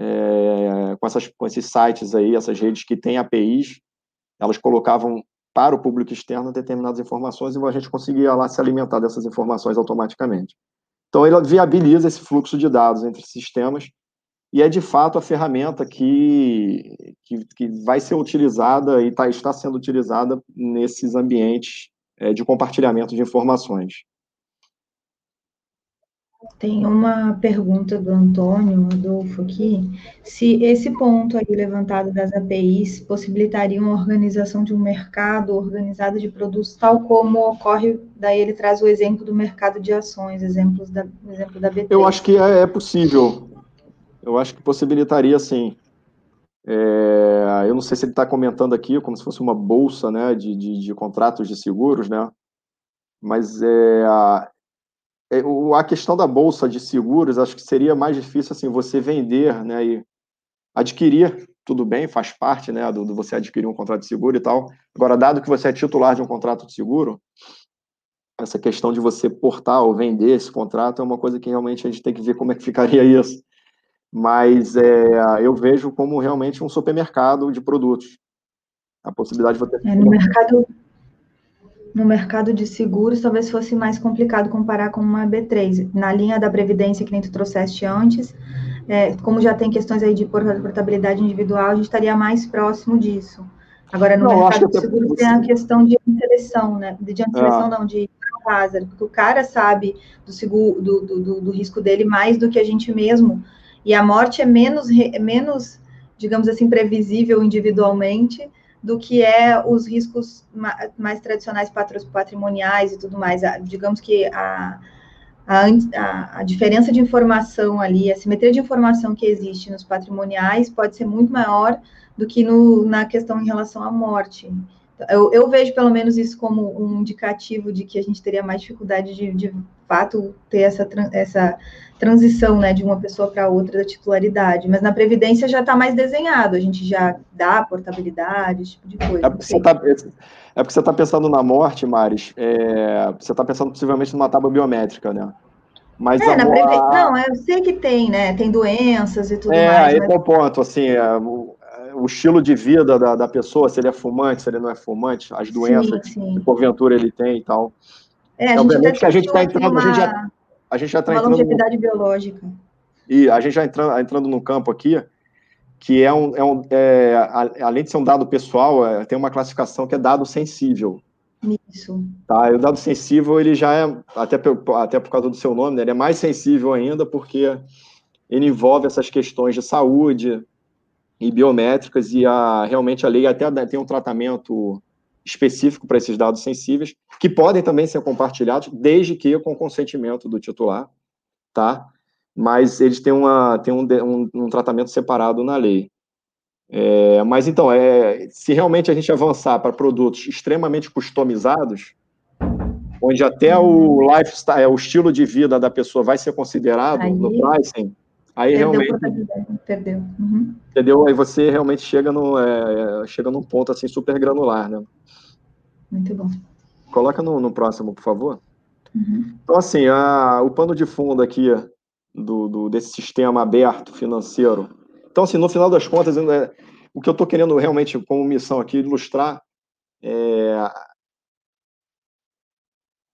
é, com, essas, com esses sites aí, essas redes que têm APIs, elas colocavam para o público externo determinadas informações e a gente conseguia lá se alimentar dessas informações automaticamente. Então, ele viabiliza esse fluxo de dados entre sistemas e é, de fato, a ferramenta que, que, que vai ser utilizada e tá, está sendo utilizada nesses ambientes é, de compartilhamento de informações. Tem uma pergunta do Antônio Adolfo aqui, se esse ponto aí levantado das APIs possibilitaria uma organização de um mercado organizado de produtos, tal como ocorre, daí ele traz o exemplo do mercado de ações, exemplos da, exemplo da BT. Eu acho que é, é possível, eu acho que possibilitaria sim. É, eu não sei se ele está comentando aqui como se fosse uma bolsa né, de, de, de contratos de seguros, né? mas é, é, a questão da bolsa de seguros, acho que seria mais difícil assim você vender, né, e adquirir, tudo bem, faz parte, né, do, do, você adquirir um contrato de seguro e tal. Agora, dado que você é titular de um contrato de seguro, essa questão de você portar ou vender esse contrato é uma coisa que realmente a gente tem que ver como é que ficaria isso. Mas é, eu vejo como realmente um supermercado de produtos. A possibilidade de você. É, no mercado no mercado de seguros talvez fosse mais complicado comparar com uma B3. Na linha da Previdência, que nem tu trouxeste antes, é, como já tem questões aí de portabilidade individual, a gente estaria mais próximo disso. Agora, no não, mercado de seguros tem a questão de antisseleção, né? De antisseleção, ah. não, de hazard, porque o cara sabe do, seguro, do, do, do, risco dele mais do que a gente mesmo, e a morte é menos, menos digamos assim, previsível individualmente, do que é os riscos mais tradicionais patrimoniais e tudo mais. Digamos que a, a, a, diferença de informação ali, a simetria de informação que existe nos patrimoniais pode ser muito maior do que no, na questão em relação à morte. Eu, eu, vejo pelo menos isso como um indicativo de que a gente teria mais dificuldade de, de fato, ter essa, essa transição né, de uma pessoa para outra da titularidade. Mas na Previdência já está mais desenhado, a gente já dá portabilidade, esse tipo de coisa. É porque você está é você tá pensando na morte, Maris, é, você está pensando possivelmente numa tábua biométrica, né? Mas é, a... Previ... Não, eu sei que tem, né? Tem doenças e tudo é, mais. É, mas... é o ponto, assim, é, o, o, estilo de vida da, da pessoa, se ele é fumante, se ele não é fumante, as doenças sim, sim. que porventura ele tem e tal. É, a gente obviamente que a gente está entrando, uma, a gente já, a gente já está entrando. longevidade no, biológica. E a gente já entrando, entrando no campo aqui, que é um, é um é, além de ser um dado pessoal, é, tem uma classificação que é dado sensível. Isso. Tá, e o dado sensível, ele já é, até, até por causa do seu nome, né, ele é mais sensível ainda porque ele envolve essas questões de saúde e biométricas e a, realmente a lei até tem um tratamento específico para esses dados sensíveis, que podem também ser compartilhados, desde que com consentimento do titular. tá? Mas eles têm, uma, têm um, um, um tratamento separado na lei. É, mas então, é, se realmente a gente avançar para produtos extremamente customizados, onde até o lifestyle, o estilo de vida da pessoa vai ser considerado aí, no pricing, aí realmente perdeu. Uhum. Entendeu? Aí você realmente chega no é, chega num ponto assim super granular, né? Muito bom. Coloca no, no próximo, por favor. Uhum. Então assim, a, o pano de fundo aqui do, do, desse sistema aberto financeiro. Então assim, no final das contas, é, o que eu estou querendo realmente como missão aqui ilustrar é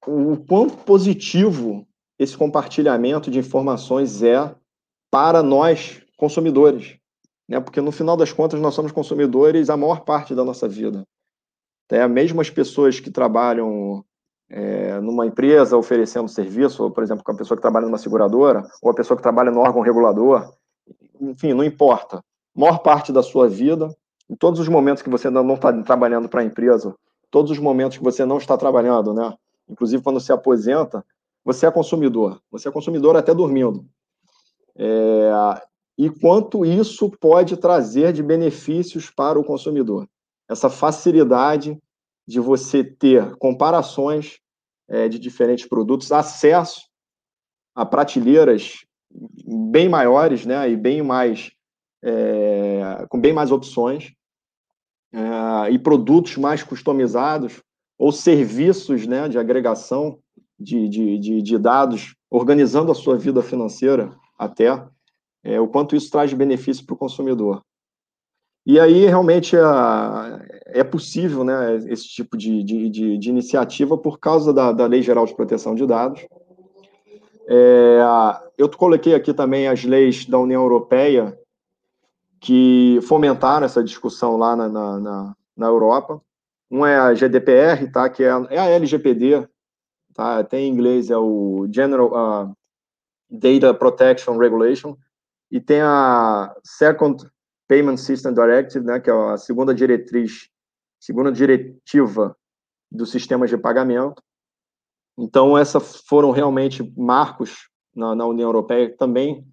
o quão positivo esse compartilhamento de informações é para nós, consumidores. Né? Porque, no final das contas, nós somos consumidores a maior parte da nossa vida. Até mesmo as pessoas que trabalham é, numa empresa oferecendo serviço, por exemplo, com a pessoa que trabalha numa seguradora, ou a pessoa que trabalha no órgão regulador, enfim, não importa. A maior parte da sua vida, em todos os momentos que você não está trabalhando para a empresa, todos os momentos que você não está trabalhando, né? inclusive quando se aposenta, você é consumidor. Você é consumidor até dormindo. É, e quanto isso pode trazer de benefícios para o consumidor. Essa facilidade de você ter comparações é, de diferentes produtos, acesso a prateleiras bem maiores, né, e bem mais é, com bem mais opções é, e produtos mais customizados ou serviços né, de agregação de, de, de, de dados, organizando a sua vida financeira até, o quanto isso traz benefício para o consumidor. E aí, realmente, é, é possível né, esse tipo de, de, de, de iniciativa por causa da, da Lei Geral de Proteção de Dados. É, eu coloquei aqui também as leis da União Europeia que fomentaram essa discussão lá na, na, na Europa. Um é a GDPR, tá? Que é a, é a LGPD, tá? Até em inglês é o General uh, Data Protection Regulation e tem a Second Payment System Directive, né? Que é a segunda diretriz, segunda diretiva do sistema de pagamento. Então, essas foram realmente marcos na, na União Europeia também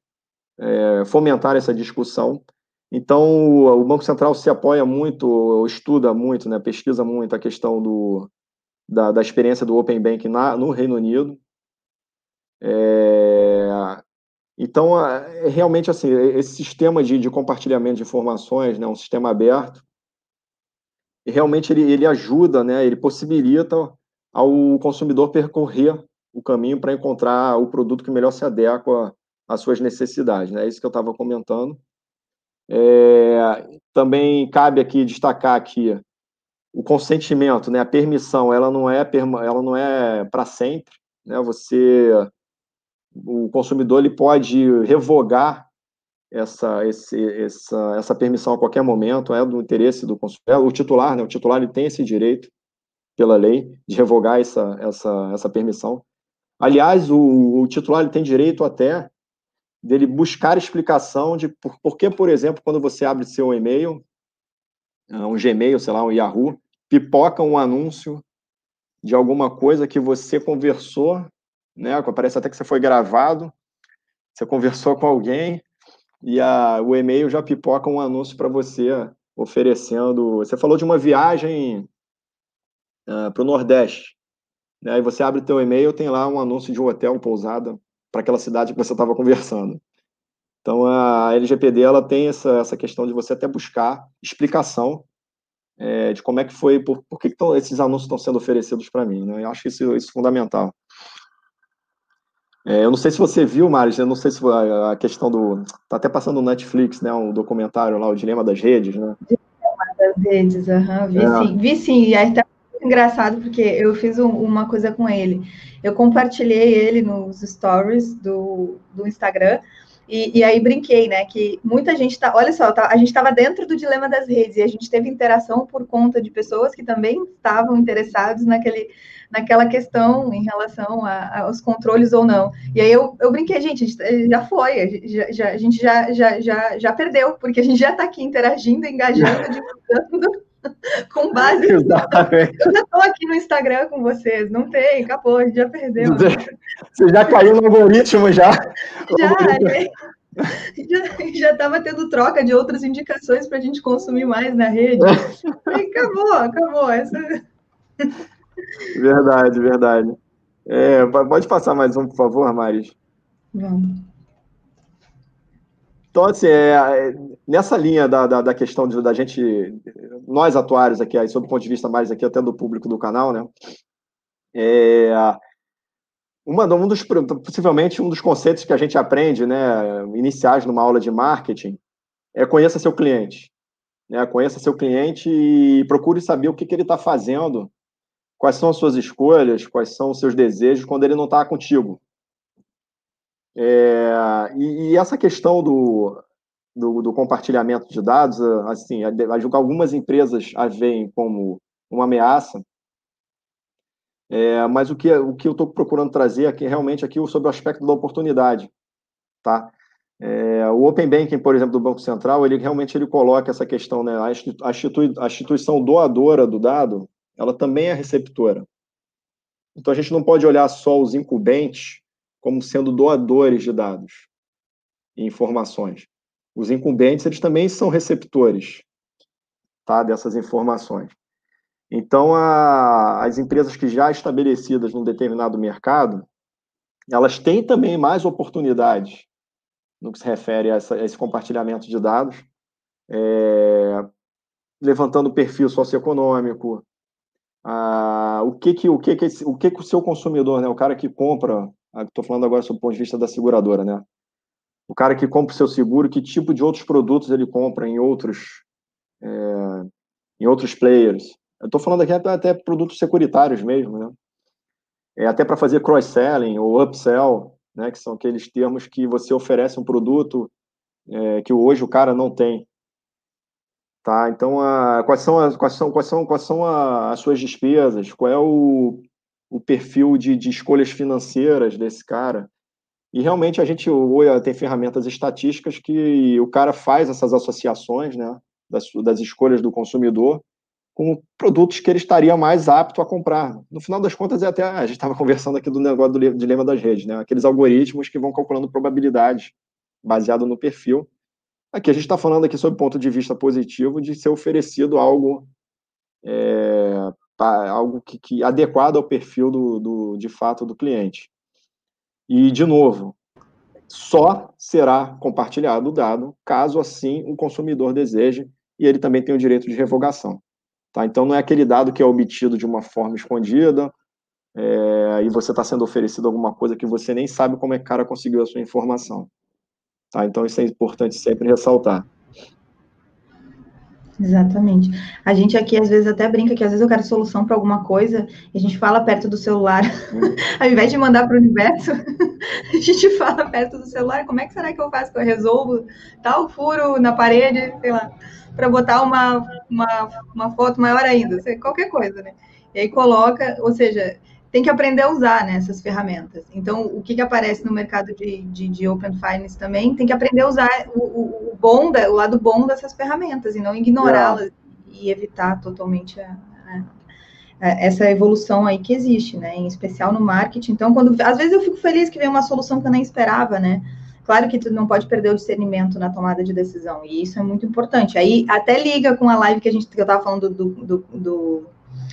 é, fomentaram essa discussão. Então, o Banco Central se apoia muito, estuda muito, né, pesquisa muito a questão do, da, da experiência do Open Banking na, no Reino Unido. É, então, é, realmente, assim, esse sistema de, de compartilhamento de informações, né, um sistema aberto, realmente ele, ele ajuda, né, ele possibilita ao consumidor percorrer o caminho para encontrar o produto que melhor se adequa às suas necessidades. Né? É isso que eu estava comentando. É, também cabe aqui destacar aqui o consentimento, né? A permissão, ela não é ela não é para sempre, né? Você o consumidor ele pode revogar essa, esse, essa, essa permissão a qualquer momento, é do interesse do consumidor, o titular, né? O titular ele tem esse direito pela lei de revogar essa, essa, essa permissão. Aliás, o, o titular ele tem direito até dele buscar explicação de por, por que, por exemplo, quando você abre seu e-mail, ah, um Gmail, sei lá, um Yahoo, pipoca um anúncio de alguma coisa que você conversou, né? Parece até que você foi gravado, você conversou com alguém e a, o e-mail já pipoca um anúncio para você oferecendo. Você falou de uma viagem uh, ah, para o Nordeste, né? E você abre teu e-mail, tem lá um anúncio de um hotel, pousada para aquela cidade que você estava conversando. Então, a LGPD ela tem essa, essa questão de você até buscar explicação é, de como é que foi, por, por que, que tão, esses anúncios estão sendo oferecidos para mim. Né? Eu acho isso, isso fundamental. É, eu não sei se você viu, Maris, eu não sei se a, a questão do. Está até passando no Netflix, né? Um documentário lá, o Dilema das Redes, né? Dilema das Redes, aham, uhum, vi é. sim. Vi sim, e aí tá engraçado porque eu fiz um, uma coisa com ele. Eu compartilhei ele nos stories do, do Instagram. E, e, aí brinquei, né? Que muita gente tá. Olha só, tá, a gente estava dentro do dilema das redes e a gente teve interação por conta de pessoas que também estavam interessados naquele, naquela questão em relação a, aos controles ou não. E aí eu, eu brinquei, gente, já foi, a gente já, já, a gente já, já, já, já perdeu, porque a gente já está aqui interagindo, engajando, divulgando com base. Exatamente. Eu já estou aqui no Instagram com vocês. Não tem, acabou, a gente já perdeu. Você já caiu no algoritmo já? Já, né? já estava tendo troca de outras indicações para a gente consumir mais na rede. E acabou, acabou. Essa... Verdade, verdade. É, pode passar mais um, por favor, Maris? Vamos. Então, assim, é, é, nessa linha da, da, da, questão de, da gente, nós atuários aqui, aí, sob o ponto de vista mais aqui até do público do canal, né? É, uma, um dos, possivelmente um dos conceitos que a gente aprende, né, iniciais numa aula de marketing, é conheça seu cliente. Né? Conheça seu cliente e procure saber o que, que ele está fazendo, quais são as suas escolhas, quais são os seus desejos quando ele não está contigo. É, e, e, essa questão do, do, do, compartilhamento de dados, assim, algumas empresas a veem como uma ameaça, é, mas o que, o que eu estou procurando trazer aqui realmente aqui sobre o aspecto da oportunidade, tá? É, o Open Banking, por exemplo, do Banco Central, ele realmente ele coloca essa questão, né? A, institui, a instituição doadora do dado, ela também é receptora. Então a gente não pode olhar só os incumbentes como sendo doadores de dados e informações. Os incumbentes, eles também são receptores tá, dessas informações. Então, a, as empresas que já estabelecidas num determinado mercado, elas têm também mais oportunidades no que se refere a, essa, a esse compartilhamento de dados, é, levantando o perfil socioeconômico, a, o que que o que que o que que o seu consumidor, né, o cara que compra Estou falando agora sob o ponto de vista da seguradora, né? O cara que compra o seu seguro, que tipo de outros produtos ele compra em outros, é, em outros players? Eu estou falando aqui até, até, produtos securitários mesmo, né? É até para fazer cross-selling ou upsell, né? Que são aqueles termos que você oferece um produto é, que hoje o cara não tem. Tá? Então, a, quais são quais são, quais são, quais são a, as suas despesas? Qual é o o perfil de, de escolhas financeiras desse cara. E realmente a gente tem ferramentas estatísticas que o cara faz essas associações né, das, das escolhas do consumidor com produtos que ele estaria mais apto a comprar. No final das contas, é até a gente estava conversando aqui do negócio do dilema das redes, né? Aqueles algoritmos que vão calculando probabilidades baseado no perfil. Aqui a gente está falando aqui sob o ponto de vista positivo de ser oferecido algo é, algo que, que adequado ao perfil do, do, de fato do cliente. E, de novo, só será compartilhado o dado caso assim o consumidor deseje e ele também tem o direito de revogação. Tá? Então, não é aquele dado que é obtido de uma forma escondida é, e você está sendo oferecido alguma coisa que você nem sabe como é que o cara conseguiu a sua informação. Tá? Então, isso é importante sempre ressaltar. Exatamente. A gente aqui às vezes até brinca que às vezes eu quero solução para alguma coisa e a gente fala perto do celular. Ao invés de mandar para o universo, a gente fala perto do celular. Como é que será que eu faço que eu resolvo tal furo na parede, sei lá, para botar uma, uma, uma foto maior ainda, qualquer coisa, né? E aí coloca, ou seja, tem que aprender a usar né, essas ferramentas. Então, o que, que aparece no mercado de, de, de, Open Finance também, tem que aprender a usar o, o, o bom, da, o lado bom dessas ferramentas e não ignorá-las e evitar totalmente a, a, essa evolução aí que existe, né? Em especial no marketing. Então, quando às vezes eu fico feliz que vem uma solução que eu nem esperava, né? Claro que tu não pode perder o discernimento na tomada de decisão, e isso é muito importante. Aí até liga com a live que a gente que eu estava falando do, do, do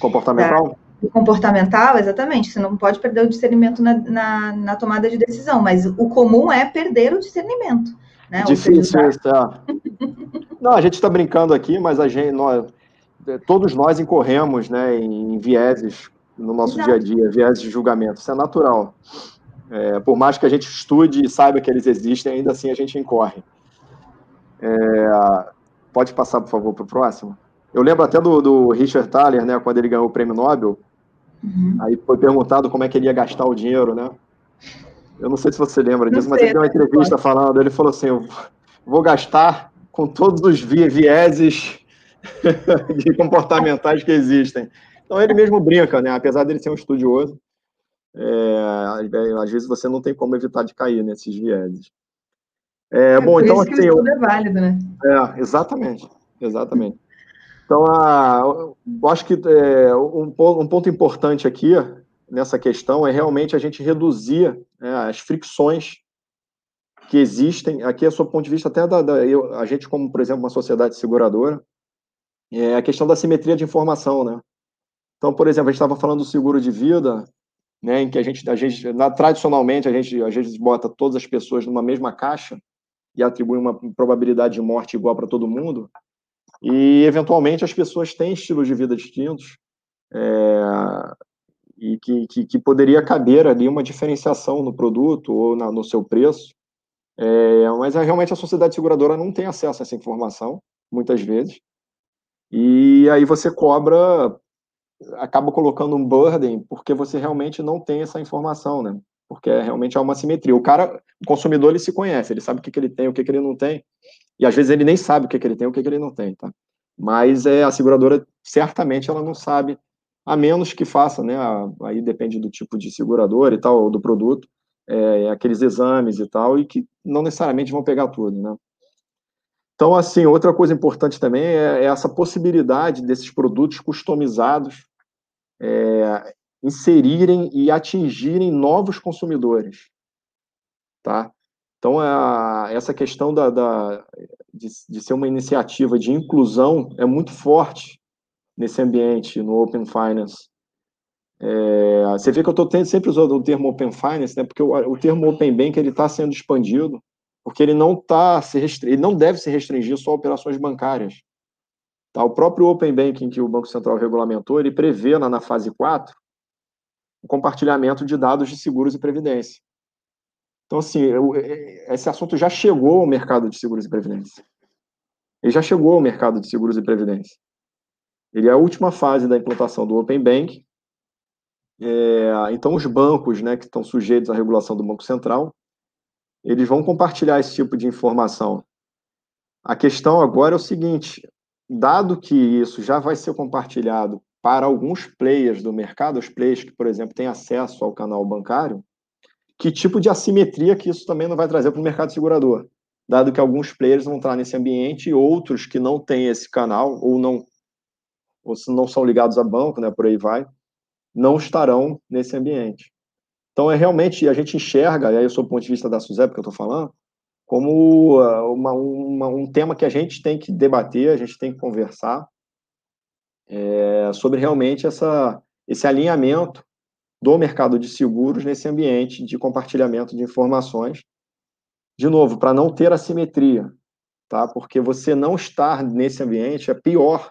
comportamental. Da, comportamental, exatamente. Você não pode perder o discernimento na, na, na, tomada de decisão, mas o comum é perder o discernimento. Né? Difícil seja, isso, é. Não, a gente está brincando aqui, mas a gente, nós, é, todos nós incorremos né, em vieses no nosso Exato. dia a dia, vieses de julgamento. Isso é natural. É, por mais que a gente estude e saiba que eles existem, ainda assim a gente incorre. É, pode passar, por favor, para o próximo. Eu lembro até do, do Richard Thaler, né, quando ele ganhou o prêmio Nobel, Uhum. Aí foi perguntado como é que ele ia gastar o dinheiro, né? Eu não sei se você lembra disso, mas ele deu uma entrevista falando, ele falou assim, eu vou gastar com todos os vieses de comportamentais que existem. Então ele mesmo brinca, né? Apesar dele ser um estudioso, é, às vezes você não tem como evitar de cair nesses vieses. É, é bom, então assim. Assim, é válido, né? É, exatamente, exatamente. Então, a, eu acho que é, um, um, ponto importante aqui nessa questão é realmente a gente reduzir né, as fricções que existem, aqui é sob ponto de vista até da, da eu, a gente como, por exemplo, uma sociedade seguradora, é a questão da simetria de informação, né? Então, por exemplo, a gente estava falando do seguro de vida, né, em que a gente, a gente na, tradicionalmente, a gente, a gente bota todas as pessoas numa mesma caixa e atribui uma probabilidade de morte igual para todo mundo, e, eventualmente, as pessoas têm estilos de vida distintos, é, e que, que, que, poderia caber ali uma diferenciação no produto ou na, no seu preço, é, mas realmente a sociedade seguradora não tem acesso a essa informação, muitas vezes, e aí você cobra, acaba colocando um burden, porque você realmente não tem essa informação, né? Porque realmente há uma simetria. O cara, o consumidor, ele se conhece, ele sabe o que, que ele tem, o que, que ele não tem, e às vezes ele nem sabe o que, que ele tem, o que, que ele não tem, tá? Mas é, a seguradora, certamente, ela não sabe, a menos que faça, né? Aí depende do tipo de segurador e tal, do produto, é, aqueles exames e tal, e que não necessariamente vão pegar tudo, né? Então, assim, outra coisa importante também é, é essa possibilidade desses produtos customizados é, inserirem e atingirem novos consumidores, tá? Então, a, essa questão da, da de, de, ser uma iniciativa de inclusão é muito forte nesse ambiente, no Open Finance. É, você vê que eu estou sempre usando o termo Open Finance, né, porque o, o termo Open Bank está sendo expandido, porque ele não tá se ele não deve se restringir só a operações bancárias. Tá? O próprio Open Banking que o Banco Central regulamentou, ele prevê na, na fase 4 o compartilhamento de dados de seguros e previdência. Então, assim, eu, esse assunto já chegou ao mercado de seguros e previdência. Ele já chegou ao mercado de seguros e previdência. Ele é a última fase da implantação do Open Bank. É, então, os bancos né, que estão sujeitos à regulação do Banco Central, eles vão compartilhar esse tipo de informação. A questão agora é o seguinte: dado que isso já vai ser compartilhado para alguns players do mercado, os players que, por exemplo, têm acesso ao canal bancário, que tipo de assimetria que isso também não vai trazer para o mercado segurador, dado que alguns players vão entrar nesse ambiente e outros que não têm esse canal ou não ou se não são ligados a banco, né, por aí vai, não estarão nesse ambiente. Então, é realmente, a gente enxerga, e aí eu sou do ponto de vista da SUSEP que eu estou falando, como ah, uma, uma, um tema que a gente tem que debater, a gente tem que conversar é, sobre realmente essa, esse alinhamento do mercado de seguros nesse ambiente de compartilhamento de informações. De novo, para não ter assimetria, tá? Porque você não estar nesse ambiente é pior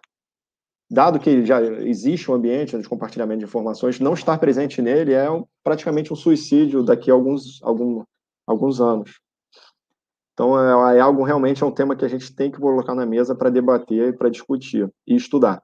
dado que já existe um ambiente de compartilhamento de informações, não estar presente nele é praticamente um suicídio daqui a alguns, algum, alguns anos. Então, é, é, algo realmente, é um tema que a gente tem que colocar na mesa para debater, para discutir e estudar.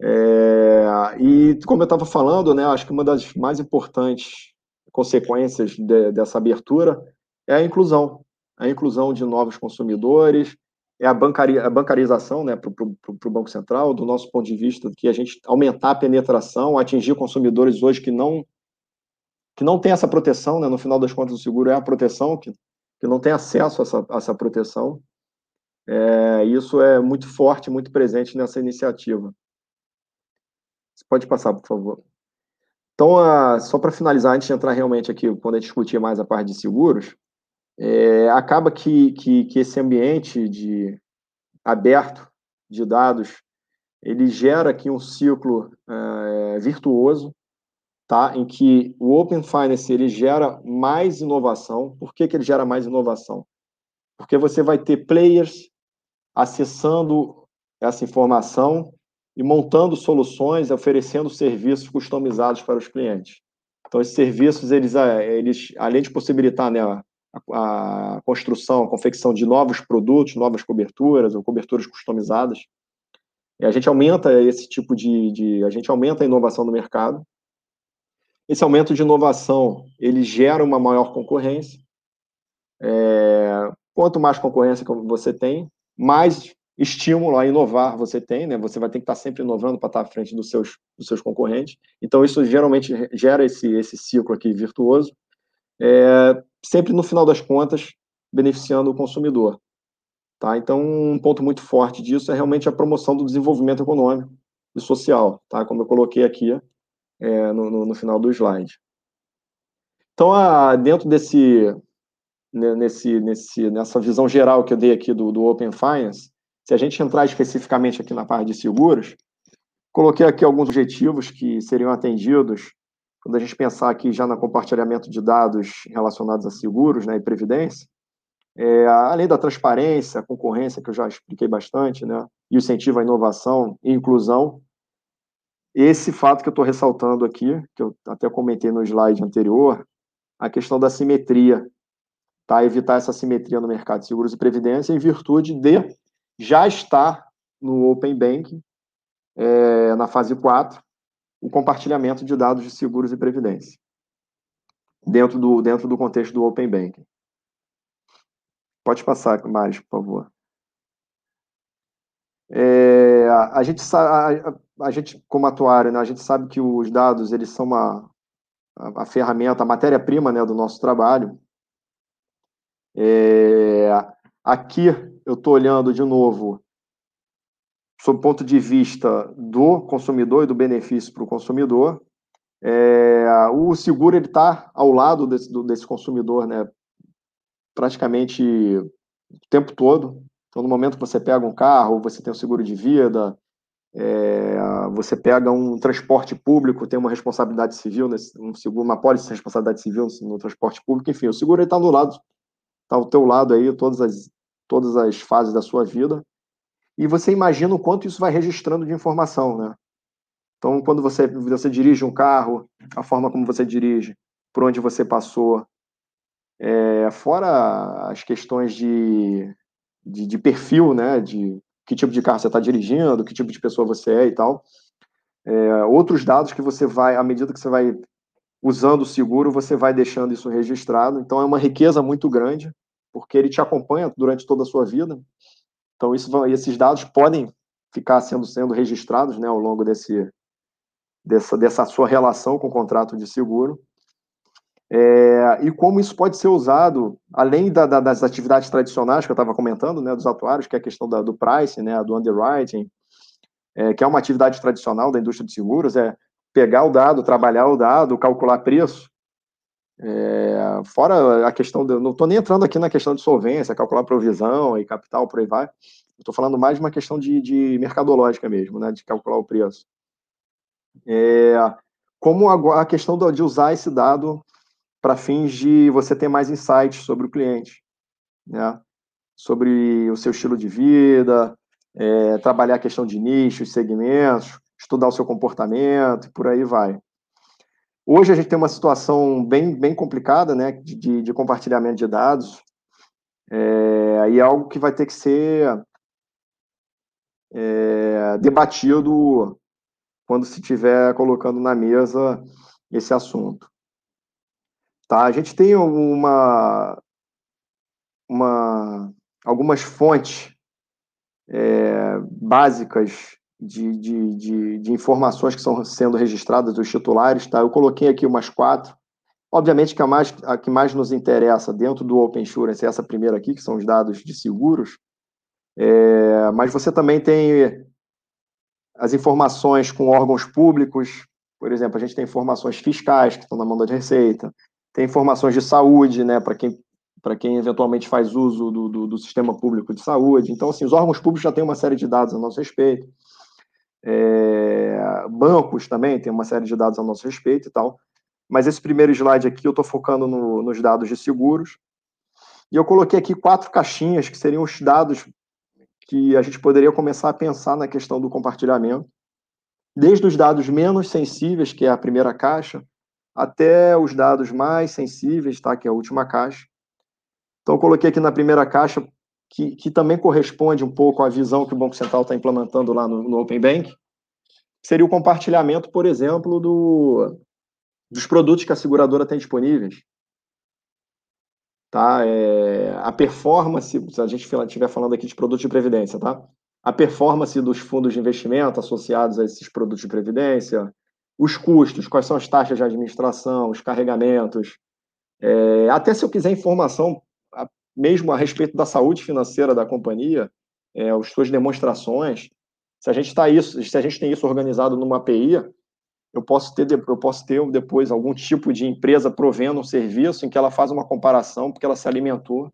É, e, como eu estava falando, né, acho que uma das mais importantes consequências de, dessa abertura é a inclusão. A inclusão de novos consumidores, é a, bancari, a bancarização né, para o Banco Central, do nosso ponto de vista, que a gente aumentar a penetração, atingir consumidores hoje que não que não tem essa proteção, né, no final das contas o seguro é a proteção, que, que não tem acesso a essa, a essa proteção. É, isso é muito forte, muito presente nessa iniciativa. Você pode passar, por favor. Então, a, só para finalizar, antes de entrar realmente aqui, quando a gente discutir mais a parte de seguros, é, acaba que, que, que, esse ambiente de aberto de dados ele gera aqui um ciclo é, virtuoso, tá? Em que o Open Finance ele gera mais inovação. Por que, que ele gera mais inovação? Porque você vai ter players acessando essa informação e montando soluções, oferecendo serviços customizados para os clientes. Então, esses serviços, eles, é, eles além de possibilitar né, a, construção, a confecção de novos produtos, novas coberturas ou coberturas customizadas. A gente aumenta esse tipo de, de, a gente aumenta a inovação no mercado. Esse aumento de inovação ele gera uma maior concorrência. É, quanto mais concorrência você tem, mais estímulo a inovar você tem, né? Você vai ter que estar sempre inovando para estar à frente dos seus, dos seus concorrentes. Então isso geralmente gera esse esse ciclo aqui virtuoso. É, sempre no final das contas beneficiando o consumidor. Tá? Então, um ponto muito forte disso é realmente a promoção do desenvolvimento econômico e social, tá? como eu coloquei aqui é, no, no, no, final do slide. Então, a, dentro desse, nesse, nesse, nessa visão geral que eu dei aqui do, do Open Finance, se a gente entrar especificamente aqui na parte de seguros, coloquei aqui alguns objetivos que seriam atendidos quando a gente pensar aqui já no compartilhamento de dados relacionados a seguros né, e previdência, é, além da transparência, concorrência, que eu já expliquei bastante, né, e incentivo à inovação e inclusão, esse fato que eu estou ressaltando aqui, que eu até comentei no slide anterior, a questão da simetria, tá? evitar essa simetria no mercado de seguros e previdência em virtude de já estar no Open Banking, é, na fase 4, o compartilhamento de dados de seguros e previdência, dentro do, dentro do contexto do Open Banking. Pode passar, Maris, por favor. É, a, gente a, a, gente como atuário, né, a gente sabe que os dados eles são uma a, a ferramenta, a matéria-prima né, do nosso trabalho. É, aqui eu estou olhando de novo sob o ponto de vista do consumidor e do benefício para o consumidor. É, o seguro ele está ao lado desse, do, desse consumidor, né, praticamente o tempo todo. Então, no momento que você pega um carro, você tem um seguro de vida, é, você pega um transporte público, tem uma responsabilidade civil, nesse, um seguro, uma pólice de responsabilidade civil no, no transporte público, enfim, o seguro está do lado, está ao teu lado aí, todas as, todas as fases da sua vida, e você imagina o quanto isso vai registrando de informação, né? Então, quando você, você dirige um carro, a forma como você dirige, por onde você passou, é, fora as questões de, de, de, perfil, né, de que tipo de carro você está dirigindo, que tipo de pessoa você é e tal, é, outros dados que você vai, à medida que você vai usando o seguro, você vai deixando isso registrado. Então, é uma riqueza muito grande, porque ele te acompanha durante toda a sua vida. Então, isso, esses dados podem ficar sendo, sendo registrados né, ao longo desse, dessa, dessa sua relação com o contrato de seguro. É, e como isso pode ser usado, além da, da, das atividades tradicionais que eu estava comentando, né, dos atuários, que é a questão da, do price, né, do underwriting, é, que é uma atividade tradicional da indústria de seguros, é pegar o dado, trabalhar o dado, calcular preço. É, fora a questão, de, não estou nem entrando aqui na questão de solvência, calcular provisão e capital, por aí vai. Estou falando mais de uma questão de, de mercadológica mesmo, né, de calcular o preço. É, como a, a questão de usar esse dado para fins de você ter mais insights sobre o cliente, né? sobre o seu estilo de vida, é, trabalhar a questão de nichos, segmentos, estudar o seu comportamento e por aí vai. Hoje a gente tem uma situação bem, bem complicada né, de, de compartilhamento de dados, é, e é algo que vai ter que ser é, debatido quando se estiver colocando na mesa esse assunto. Tá? A gente tem uma, uma, algumas fontes é, básicas de, de, de, de, informações que estão sendo registradas dos titulares. Tá? Eu coloquei aqui umas quatro. Obviamente que a, mais, a que mais nos interessa dentro do Open Insurance é essa primeira aqui, que são os dados de seguros. É, mas você também tem as informações com órgãos públicos, por exemplo, a gente tem informações fiscais que estão na mão da Receita, tem informações de saúde, né, para quem para quem eventualmente faz uso do, do, do, sistema público de saúde. Então, assim, os órgãos públicos já têm uma série de dados a nosso respeito. É, bancos também têm uma série de dados a nosso respeito e tal. Mas esse primeiro slide aqui eu estou focando no, nos dados de seguros. E eu coloquei aqui quatro caixinhas que seriam os dados que a gente poderia começar a pensar na questão do compartilhamento. Desde os dados menos sensíveis, que é a primeira caixa, até os dados mais sensíveis, tá? que é a última caixa. Então, eu coloquei aqui na primeira caixa, que, que também corresponde um pouco à visão que o Banco Central está implementando lá no, no Open Bank, seria o compartilhamento, por exemplo, do, dos produtos que a seguradora tem disponíveis. Tá? É, a performance, se a gente estiver falando aqui de produtos de previdência, tá? a performance dos fundos de investimento associados a esses produtos de previdência, os custos, quais são as taxas de administração, os carregamentos. É, até se eu quiser informação mesmo a respeito da saúde financeira da companhia, é, as suas demonstrações. Se a gente tá isso, se a gente tem isso organizado numa API, eu posso ter eu posso ter depois algum tipo de empresa provendo um serviço em que ela faz uma comparação porque ela se alimentou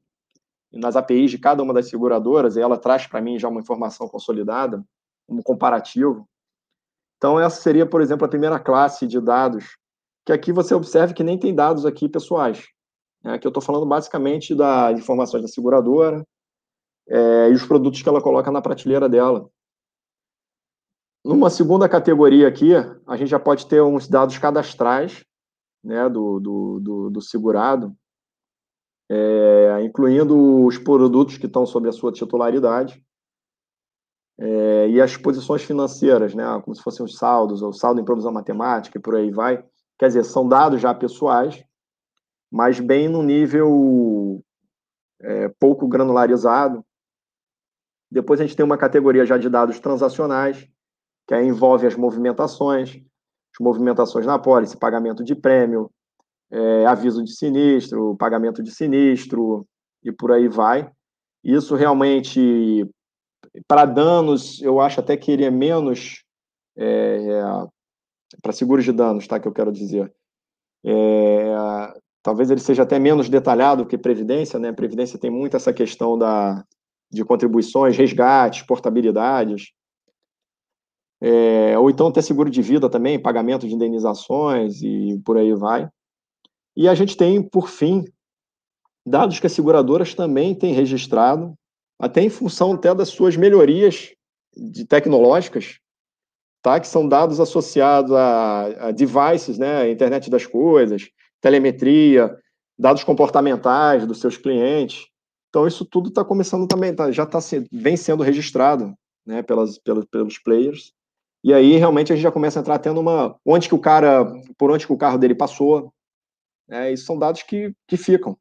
nas APIs de cada uma das seguradoras e ela traz para mim já uma informação consolidada, um comparativo. Então essa seria, por exemplo, a primeira classe de dados que aqui você observe que nem tem dados aqui pessoais. Né? Que eu estou falando basicamente das informações da seguradora é, e os produtos que ela coloca na prateleira dela. Numa segunda categoria aqui, a gente já pode ter uns dados cadastrais né, do, do, do, do segurado, é, incluindo os produtos que estão sob a sua titularidade é, e as posições financeiras, né, como se fossem os saldos, ou saldo em provisão matemática e por aí vai. Quer dizer, são dados já pessoais, mas bem no nível é, pouco granularizado. Depois a gente tem uma categoria já de dados transacionais, que aí envolve as movimentações, as movimentações na pólice, pagamento de prêmio, é, aviso de sinistro, pagamento de sinistro e por aí vai. Isso realmente, para danos, eu acho até que ele é menos. É, para seguros de danos, tá? Que eu quero dizer. É, talvez ele seja até menos detalhado que previdência, né? A previdência tem muito essa questão da, de contribuições, resgates, portabilidades. É, ou então até seguro de vida também, pagamento de indenizações e por aí vai. E a gente tem, por fim, dados que as seguradoras também têm registrado, até em função até das suas melhorias de tecnológicas, tá? que são dados associados a, a devices, né? internet das coisas, telemetria, dados comportamentais dos seus clientes. Então, isso tudo está começando também, tá, já tá, vem sendo registrado né, pelas, pelos, pelos players. E aí, realmente, a gente já começa a entrar tendo uma. Onde que o cara. Por onde que o carro dele passou, né? Isso são dados que, que ficam.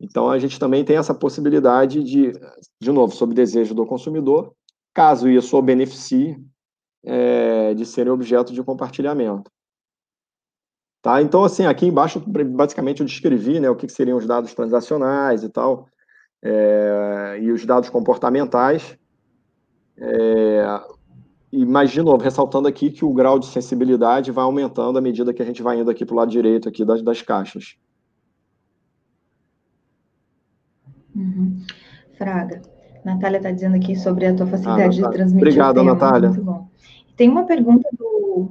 Então, a gente também tem essa possibilidade de, de novo, sob desejo do consumidor, caso isso o beneficie, é, de serem objeto de compartilhamento. Tá? Então, assim, aqui embaixo, basicamente, eu descrevi né, o que, seriam os dados transacionais e tal, é, e os dados comportamentais. É, e, mas, de novo, ressaltando aqui que o grau de sensibilidade vai aumentando à medida que a gente vai indo aqui para o lado direito aqui das, das caixas. Uhum. Fraga, Natália está dizendo aqui sobre a tua facilidade ah, de transmitir Obrigado, o tema. Natália. Muito bom. Tem uma pergunta do,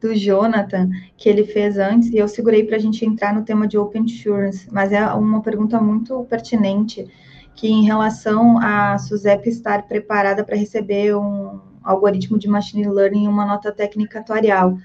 do Jonathan que ele fez antes e eu segurei para a gente entrar no tema de Open Insurance, mas é uma pergunta muito pertinente que em relação a SUSEP estar preparada para receber um algoritmo de machine learning em uma nota técnica atuarial.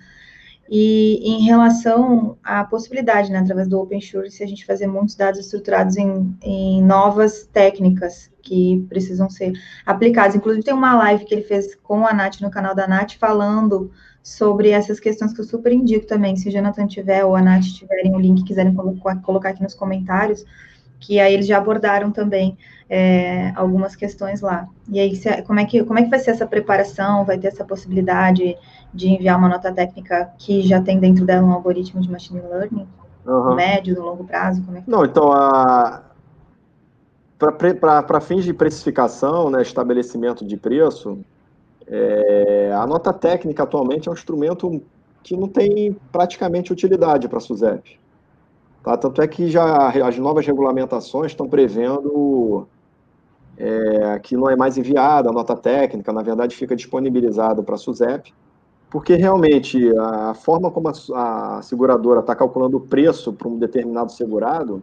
E em relação à possibilidade, né, através do Open Source, a gente fazer muitos dados estruturados em, em novas técnicas que precisam ser aplicadas. Inclusive, tem uma live que ele fez com a Nath no canal da Nath falando sobre essas questões que eu super indico também. Se o Jonathan tiver ou a Nath tiverem o link quiserem colocar, aqui nos comentários, que aí eles já abordaram também é, algumas questões lá. E aí, se, como, é que, como é que vai ser essa preparação? Vai ter essa possibilidade de enviar uma nota técnica que já tem dentro dela um algoritmo de machine learning? Uhum. No médio, no longo prazo? Como é que Não, então, a... para fins de precificação, né, estabelecimento de preço, é, a nota técnica atualmente é um instrumento que não tem praticamente utilidade para a SUSEP. Tá? Tanto é que já as novas regulamentações estão prevendo é, que não é mais enviada a nota técnica, na verdade fica disponibilizado para a SUSEP, porque realmente a forma como a, a seguradora está calculando o preço para um determinado segurado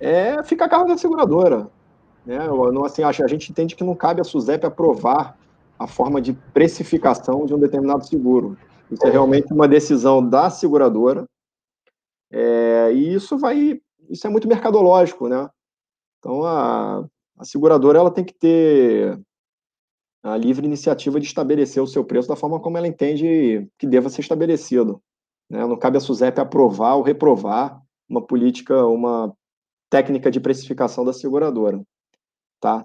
é fica a cargo da seguradora. Né? Não, assim, a gente entende que não cabe a SUSEP aprovar a forma de precificação de um determinado seguro. Isso é realmente uma decisão da seguradora, é, e isso vai, isso é muito mercadológico, né? Então a, a seguradora ela tem que ter a livre iniciativa de estabelecer o seu preço da forma como ela entende que deva ser estabelecido. Né? Não cabe a SUSEP aprovar ou reprovar uma política, uma técnica de precificação da seguradora. Tá?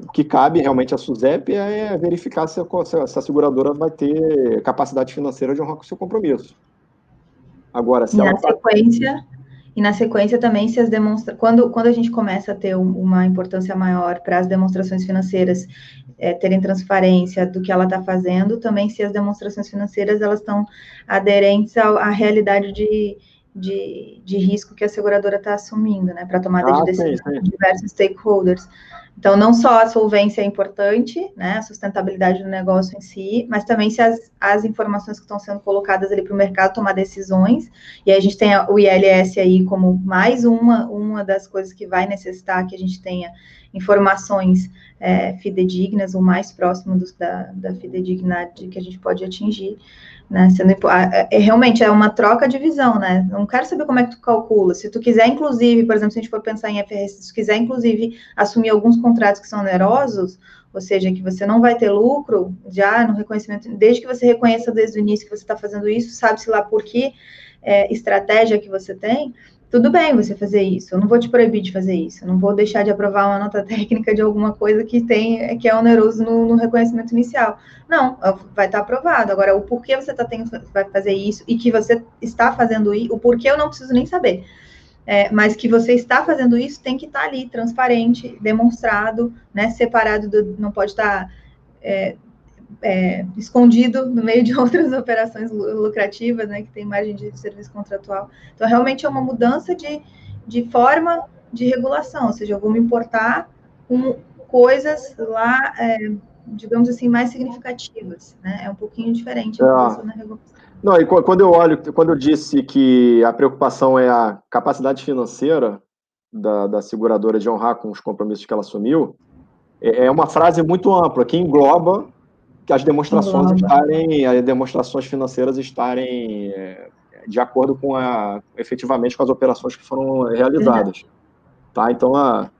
O que cabe realmente à SUSEP é verificar se a, se a seguradora vai ter capacidade financeira de honrar com o seu compromisso. Agora, se e ela na sequência, e na sequência também se as demonstra quando, quando a gente começa a ter um, uma importância maior para as demonstrações financeiras é, terem transparência do que ela está fazendo, também se as demonstrações financeiras elas estão aderentes à, à realidade de, de, de, risco que a seguradora está assumindo, né, para tomada ah, de decisões de diversos stakeholders. Então, não só a solvência é importante, né, a sustentabilidade do negócio em si, mas também se as, as informações que estão sendo colocadas ali para o mercado tomar decisões, e a gente tem o ILS aí como mais uma, uma das coisas que vai necessitar que a gente tenha informações é, fidedignas, o mais próximo dos, da, da fidedignidade que a gente pode atingir, né? Sendo, é, realmente é uma troca de visão, né? Não quero saber como é que tu calcula. Se tu quiser, inclusive, por exemplo, se a gente for pensar em FRS, se tu quiser, inclusive, assumir alguns contratos que são onerosos, ou seja, que você não vai ter lucro já no reconhecimento, desde que você reconheça desde o início que você está fazendo isso, sabe-se lá por que é, estratégia que você tem, tudo bem você fazer isso, eu não vou te proibir de fazer isso, eu não vou deixar de aprovar uma nota técnica de alguma coisa que tem que é oneroso no, no reconhecimento inicial. Não, vai estar aprovado. Agora, o porquê você tá tendo, vai fazer isso e que você está fazendo isso, o porquê eu não preciso nem saber. É, mas que você está fazendo isso tem que estar tá ali, transparente, demonstrado, né, separado, do, não pode estar tá, é, é, escondido no meio de outras operações lucrativas, né, que tem margem de serviço contratual. Então, realmente é uma mudança de, de forma de regulação, ou seja, eu vou me importar com coisas lá, é, digamos assim, mais significativas, né? É um pouquinho diferente é. na regulação. Não, e quando eu olho, quando eu disse que a preocupação é a capacidade financeira da, da seguradora de honrar com os compromissos que ela assumiu, é, é uma frase muito ampla, que engloba que as demonstrações estarem, as demonstrações financeiras estarem é, de acordo com a, efetivamente com as operações que foram realizadas. Uhum. Tá? Então, a,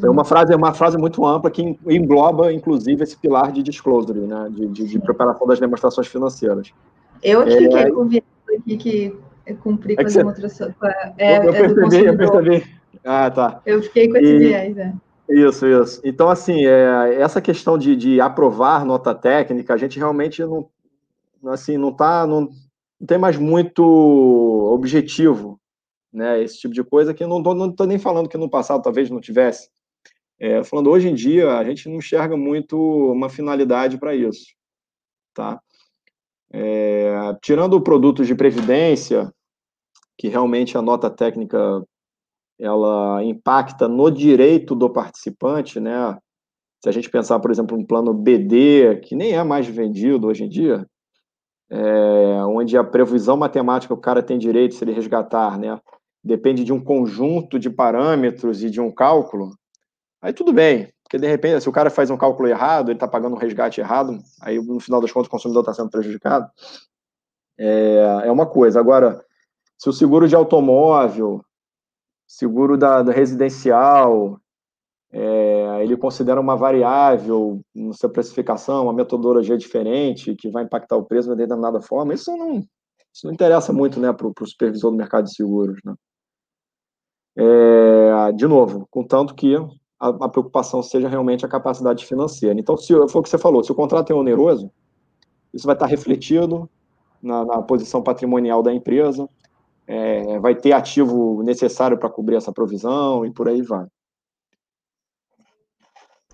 é uma frase, uma frase muito ampla que engloba, inclusive, esse pilar de disclosure, né? de, de, de preparação das demonstrações financeiras. Eu que é, fiquei com viés aqui que cumpri com é as demonstrações. É, eu, eu é percebi, eu percebi. Ah, tá. Eu fiquei com esse e, viés, é. Isso, isso. Então, assim, é, essa questão de, de aprovar nota técnica, a gente realmente não, assim, não tá, não, não tem mais muito objetivo, né? Esse tipo de coisa que eu não tô, não tô nem falando que no passado talvez não tivesse. É, falando hoje em dia, a gente não enxerga muito uma finalidade para isso, tá? É, tirando produtos de previdência, que realmente a nota técnica ela impacta no direito do participante, né? Se a gente pensar, por exemplo, um plano BD, que nem é mais vendido hoje em dia, é, onde a previsão matemática o cara tem direito, se ele resgatar, né? Depende de um conjunto de parâmetros e de um cálculo, aí tudo bem, porque de repente, se o cara faz um cálculo errado, ele está pagando um resgate errado, aí no final das contas o consumidor está sendo prejudicado. É, é uma coisa. Agora, se o seguro de automóvel, seguro da, da residencial, é, ele considera uma variável na sua precificação, uma metodologia diferente que vai impactar o preço de determinada forma, isso não, isso não interessa muito né, para o supervisor do mercado de seguros. Né? É, de novo, contanto que a, a, preocupação seja realmente a capacidade financeira. Então, se foi o que você falou, se o contrato é oneroso, isso vai estar refletido na, na posição patrimonial da empresa, é, vai ter ativo necessário para cobrir essa provisão e por aí vai.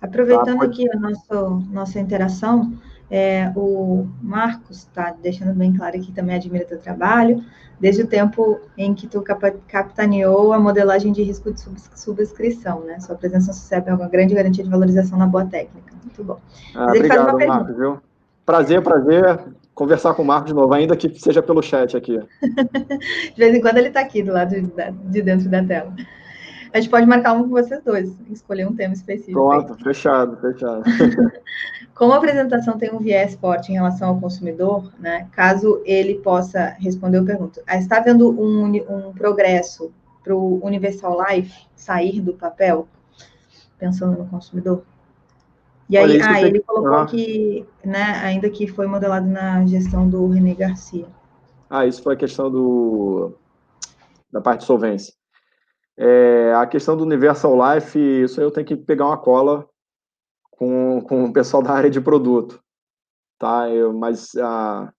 Aproveitando tá, aqui a nossa, nossa interação, é, o Marcos está deixando bem claro que também admira teu trabalho, desde o tempo em que tu capitaneou a modelagem de risco de subscrição, né? Sua presença no é uma grande garantia de valorização na boa técnica. Muito bom. Ah, obrigado, Marcos, viu? Prazer, prazer conversar com o Marco de novo, ainda que seja pelo chat aqui. de vez em quando ele está aqui do lado de, de, dentro da tela. A gente pode marcar um com vocês dois, escolher um tema específico. Pronto, aí. fechado, fechado. Como a apresentação tem um viés forte em relação ao consumidor, né, caso ele possa responder, eu pergunto, ah, está havendo um, um progresso para o Universal Life sair do papel, pensando no consumidor? E aí, ah, ele colocou ah. que, né, ainda que foi modelado na gestão do René Garcia. Ah, isso foi a questão do, da parte de solvência. É, a questão do Universal Life, isso aí eu tenho que pegar uma cola com, com o pessoal da área de produto, tá? Eu, mas a,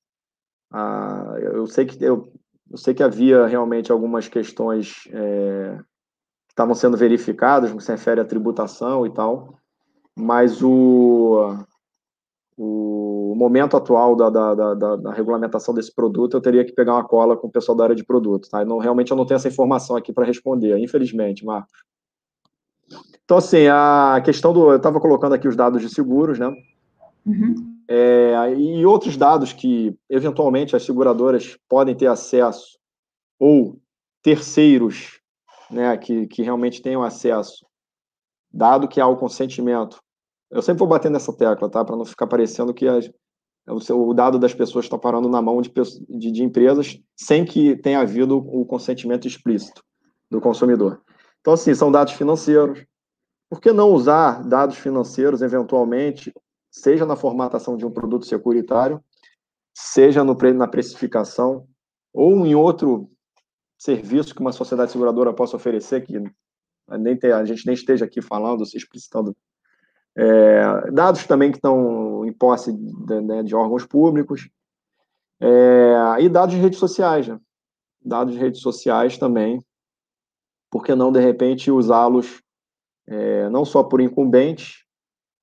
a, eu sei que eu, Eu sei que havia realmente algumas questões é, que estavam sendo verificadas, no que se refere à tributação e tal, mas o, o momento atual da, da, da, da, regulamentação desse produto, eu teria que pegar uma cola com o pessoal da área de produto. Tá? Não, realmente eu não tenho essa informação aqui para responder, infelizmente, Marcos. Então, assim, a questão do. Eu estava colocando aqui os dados de seguros, né? Uhum. É, e outros dados que, eventualmente, as seguradoras podem ter acesso, ou terceiros né, que, que realmente tenham acesso, dado que há o consentimento. Eu sempre vou bater nessa tecla, tá? Para não ficar parecendo que as, o, dado das pessoas está parando na mão de, de, de empresas sem que tenha havido o consentimento explícito do consumidor. Então, assim, são dados financeiros, por que não usar dados financeiros, eventualmente, seja na formatação de um produto securitário, seja no, na precificação, ou em outro serviço que uma sociedade seguradora possa oferecer, que nem ter, a gente nem esteja aqui falando, se explicitando. É, dados também que estão em posse de, né, de órgãos públicos, é, e dados de redes sociais, né? dados de redes sociais também, por que não, de repente, usá-los é, não só por incumbentes,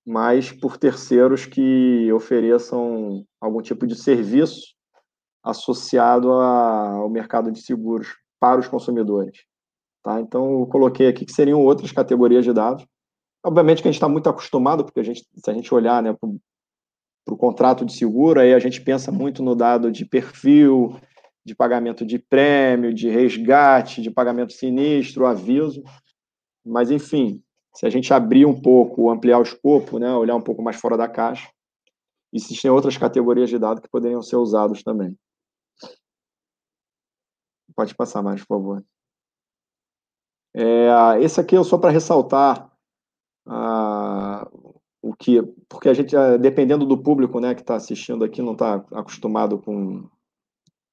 mas por terceiros que ofereçam algum tipo de serviço associado a, ao mercado de seguros para os consumidores. Tá? Então, eu coloquei aqui que seriam outras categorias de dados. Obviamente que a gente está muito acostumado, porque a gente, se a gente olhar né, para o contrato de seguro, aí a gente pensa muito no dado de perfil, de pagamento de prêmio, de resgate, de pagamento sinistro, aviso. Mas, enfim, se a gente abrir um pouco, ampliar o escopo, né, olhar um pouco mais fora da caixa, existem outras categorias de dados que poderiam ser usados também. Pode passar mais, por favor. É, esse aqui é só para ressaltar o que, porque a gente, ah, dependendo do público, né, que está assistindo aqui, não está acostumado com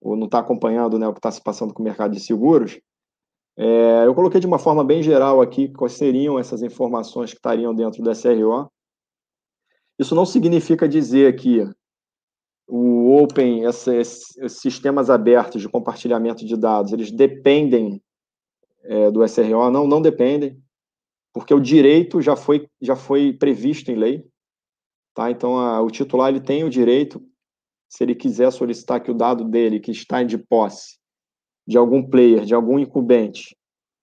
ou não está acompanhando, né, o que está se passando com o mercado de seguros, é, eu coloquei de uma forma bem geral aqui quais seriam essas informações que estariam dentro do SRO. Isso não significa dizer que o Open, esses sistemas abertos de compartilhamento de dados, eles dependem é, do SRO, não, não dependem, porque o direito já foi, já foi previsto em lei, tá? Então, a, o titular ele tem o direito, se ele quiser solicitar que o dado dele, que está de posse, de algum player, de algum incumbente,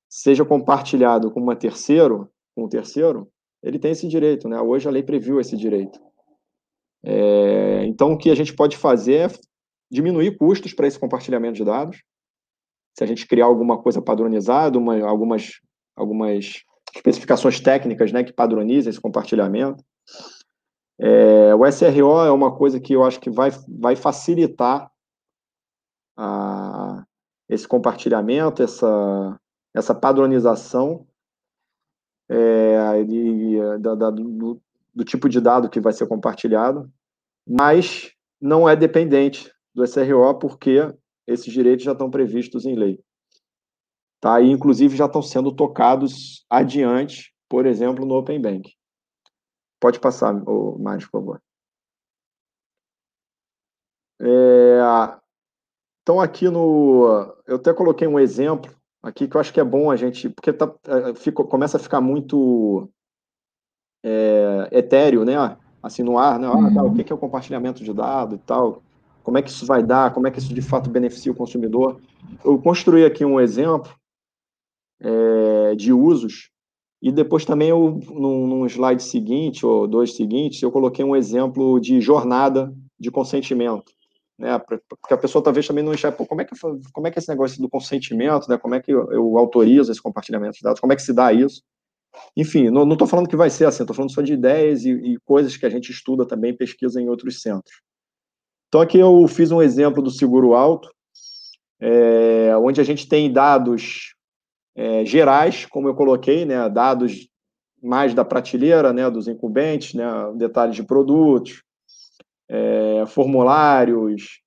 seja compartilhado com uma terceiro, com um terceiro, ele tem esse direito, né? Hoje a lei previu esse direito. É, então, o que a gente pode fazer é diminuir custos para esse compartilhamento de dados. Se a gente criar alguma coisa padronizada, uma, algumas, algumas especificações técnicas né, que padronizem esse compartilhamento. É, o SRO é uma coisa que eu acho que vai, vai facilitar a, esse compartilhamento, essa, essa padronização é, da, da, do, do, tipo de dado que vai ser compartilhado, mas não é dependente do SRO, porque esses direitos já estão previstos em lei. Tá? E, inclusive, já estão sendo tocados adiante, por exemplo, no Open Bank. Pode passar, mais, por favor. É, então, aqui no. Eu até coloquei um exemplo aqui que eu acho que é bom a gente. Porque tá, é, fica, começa a ficar muito é, etéreo, né? Assim, no ar, né? Ah, tá, o que é o compartilhamento de dados e tal? Como é que isso vai dar? Como é que isso de fato beneficia o consumidor? Eu construí aqui um exemplo é, de usos e depois também, eu, num, num slide seguinte, ou dois seguintes, eu coloquei um exemplo de jornada de consentimento né? Porque a pessoa talvez também não enxerga, como é que como é que é esse negócio do consentimento, né? Como é que eu, eu autorizo esse compartilhamento de dados? Como é que se dá isso? Enfim, não estou falando que vai ser assim, estou falando só de ideias e, e, coisas que a gente estuda também, pesquisa em outros centros. Então aqui eu fiz um exemplo do seguro alto, é, onde a gente tem dados é, gerais, como eu coloquei, né? Dados mais da prateleira, né? Dos incumbentes, né? Detalhes de produtos, é, formulários,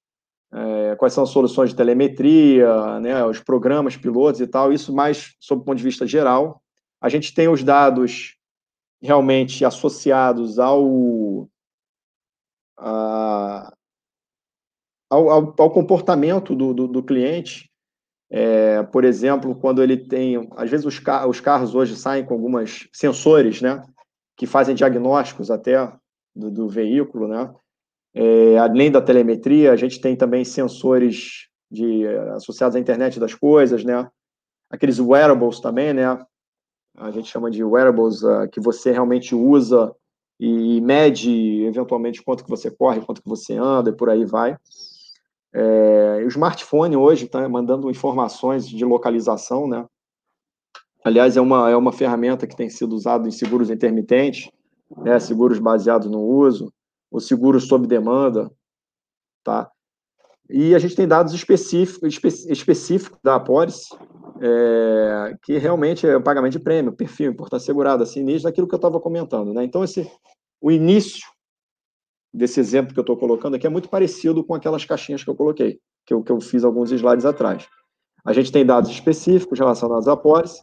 é, quais são as soluções de telemetria, né, os programas pilotos e tal, isso mais sob o ponto de vista geral. A gente tem os dados realmente associados ao, a, ao, ao, comportamento do, do, do cliente, É, por exemplo, quando ele tem, às vezes os, car os carros hoje saem com algumas sensores, né, que fazem diagnósticos até do, do veículo, né. É, além da telemetria, a gente tem também sensores de, associados à internet das coisas, né, aqueles wearables também, né, a gente chama de wearables uh, que você realmente usa e mede eventualmente quanto que você corre, quanto que você anda e por aí vai. É, o smartphone hoje está mandando informações de localização, né? Aliás, é uma, é uma ferramenta que tem sido usada em seguros intermitentes, né? seguros baseados no uso, o seguros sob demanda, tá? E a gente tem dados específicos, espe, específicos da apólice, é, que realmente é o pagamento de prêmio, perfil, importância segurada, sinistro, aquilo que eu estava comentando, né? Então, esse, o início desse exemplo que eu estou colocando aqui é muito parecido com aquelas caixinhas que eu coloquei, que eu, que eu fiz alguns slides atrás. A gente tem dados específicos relacionados à pólice,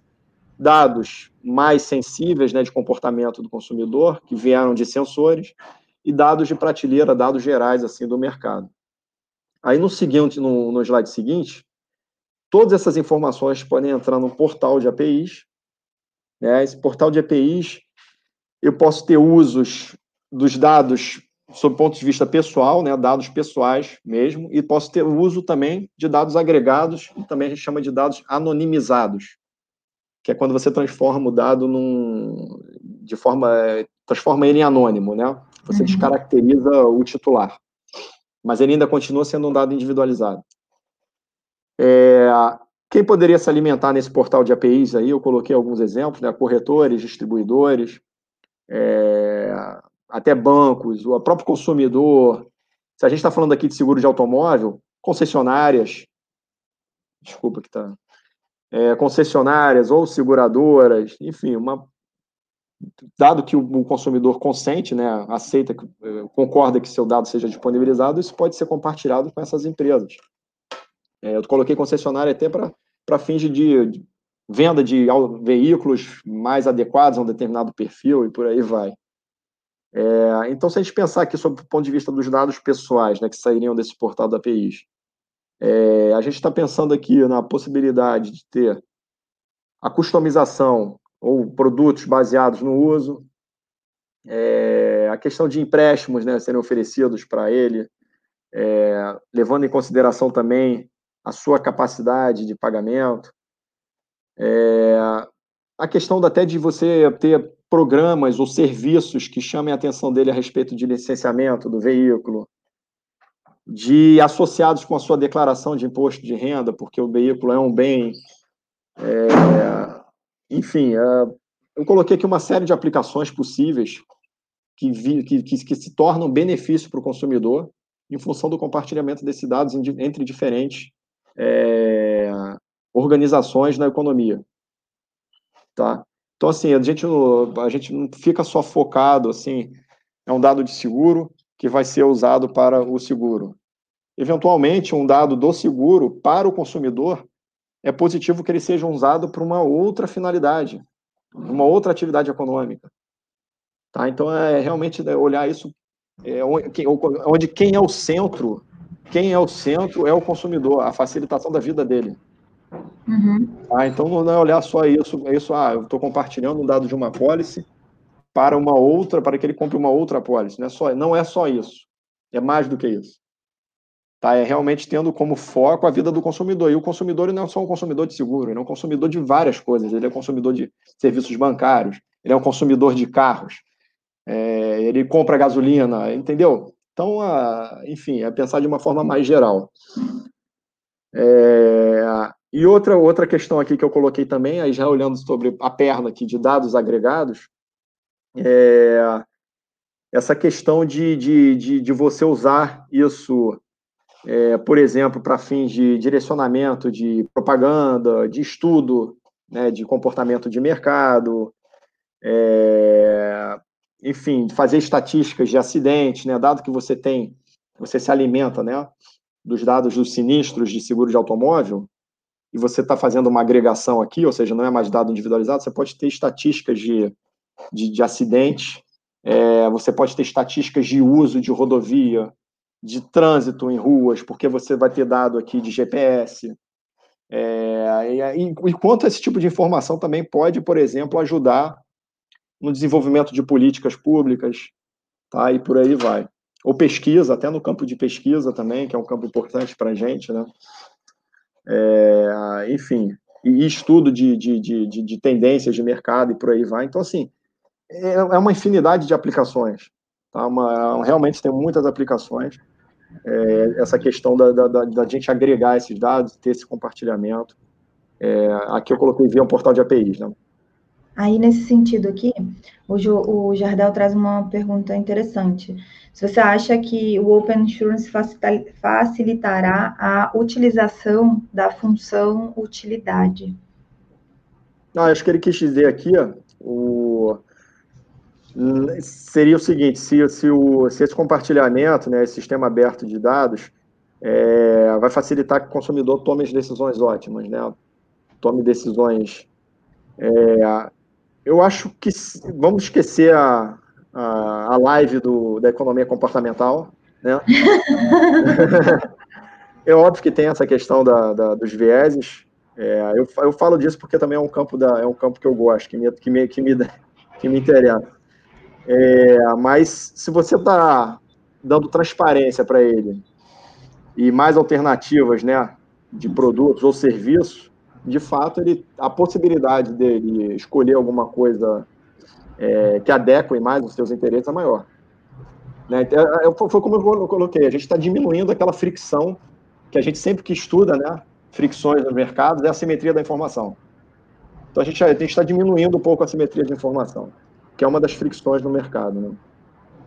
dados mais sensíveis né, de comportamento do consumidor, que vieram de sensores, e dados de prateleira, dados gerais assim do mercado. Aí no seguinte, no, no slide seguinte, Todas essas informações podem entrar no portal de APIs. Né? Esse portal de APIs, eu posso ter usos dos dados sob o ponto de vista pessoal, né, dados pessoais mesmo, e posso ter uso também de dados agregados, e também a gente chama de dados anonimizados, que é quando você transforma o dado num, de forma, transforma ele em anônimo, né? Você uhum. descaracteriza o titular, mas ele ainda continua sendo um dado individualizado. É, quem poderia se alimentar nesse portal de APIs aí? Eu coloquei alguns exemplos, né? Corretores, distribuidores, é, até bancos, o próprio consumidor. Se a gente está falando aqui de seguro de automóvel, concessionárias, desculpa que está, é, concessionárias ou seguradoras, enfim, uma, dado que o, consumidor consente, né, aceita, é, concorda que seu dado seja disponibilizado, isso pode ser compartilhado com essas empresas. É, eu coloquei concessionária até para fins de, de, venda de veículos mais adequados a um determinado perfil e por aí vai. É, então, se a gente pensar aqui sobre o ponto de vista dos dados pessoais, né, que sairiam desse portal da APIs, é, a gente está pensando aqui na possibilidade de ter a customização ou produtos baseados no uso, é, a questão de empréstimos né, serem oferecidos para ele, é, levando em consideração também a sua capacidade de pagamento. É, a questão até de você ter programas ou serviços que chamem a atenção dele a respeito de licenciamento do veículo, de associados com a sua declaração de imposto de renda, porque o veículo é um bem. É, enfim, é, eu coloquei aqui uma série de aplicações possíveis que, vi, que, que, que se tornam benefício para o consumidor em função do compartilhamento desses dados entre diferentes é, organizações na economia. Tá? Então, assim, a gente, a gente não fica só focado, assim, é um dado de seguro que vai ser usado para o seguro. Eventualmente, um dado do seguro para o consumidor é positivo que ele seja usado para uma outra finalidade, uma outra atividade econômica. Tá? Então, é realmente né, olhar isso é, onde quem é o centro quem é o centro é o consumidor, a facilitação da vida dele. Uhum. Ah, então não é olhar só isso, é isso, ah, eu estou compartilhando um dado de uma pólice para uma outra, para que ele compre uma outra pólice. Não é só, não é só isso. É mais do que isso. Tá? É realmente tendo como foco a vida do consumidor. E o consumidor não é só um consumidor de seguro, ele é um consumidor de várias coisas. Ele é um consumidor de serviços bancários, ele é um consumidor de carros, é, ele compra gasolina, entendeu? Então, a, enfim, é pensar de uma forma mais geral. É, e outra, outra questão aqui que eu coloquei também, aí já olhando sobre a perna aqui de dados agregados, é essa questão de, de, de, de você usar isso, é, por exemplo, para fins de direcionamento de propaganda, de estudo né, de comportamento de mercado, é, enfim, fazer estatísticas de acidentes, né? Dado que você tem, você se alimenta, né? Dos dados dos sinistros de seguro de automóvel, e você está fazendo uma agregação aqui, ou seja, não é mais dado individualizado, você pode ter estatísticas de, de, de acidentes, é, você pode ter estatísticas de uso de rodovia, de trânsito em ruas, porque você vai ter dado aqui de GPS, É, e, enquanto esse tipo de informação também pode, por exemplo, ajudar no desenvolvimento de políticas públicas, tá? E por aí vai. Ou pesquisa, até no campo de pesquisa também, que é um campo importante para a gente, né? É, enfim, e estudo de, de, de, de, tendências de mercado e por aí vai. Então, assim, é, é uma infinidade de aplicações. Tá? Uma, realmente tem muitas aplicações. É, essa questão da, da, da, gente agregar esses dados, ter esse compartilhamento. É, aqui eu coloquei via um portal de APIs, né? Aí, nesse sentido aqui, o, o Jardel traz uma pergunta interessante. Se você acha que o Open Insurance facilitará a utilização da função utilidade? Não, acho que ele quis dizer aqui, ó, o, seria o seguinte, se, se, o, se esse compartilhamento, né, esse sistema aberto de dados, é, vai facilitar que o consumidor tome as decisões ótimas, né? Tome decisões é, eu acho que vamos esquecer a, a, a live do, da economia comportamental, né? é óbvio que tem essa questão da, da dos vieses. É, eu, eu falo disso porque também é um campo da, é um campo que eu gosto, que me que me que me, que me interessa. É, mas se você está dando transparência para ele e mais alternativas, né, de produtos ou serviços, de fato, ele, a possibilidade dele escolher alguma coisa é, que adeque mais os seus interesses é maior. Né? Então, é, é, foi como eu coloquei, a gente está diminuindo aquela fricção que a gente sempre que estuda, né? fricções no mercado, é a simetria da informação. Então, a gente está diminuindo um pouco a simetria de informação, que é uma das fricções no mercado. Né?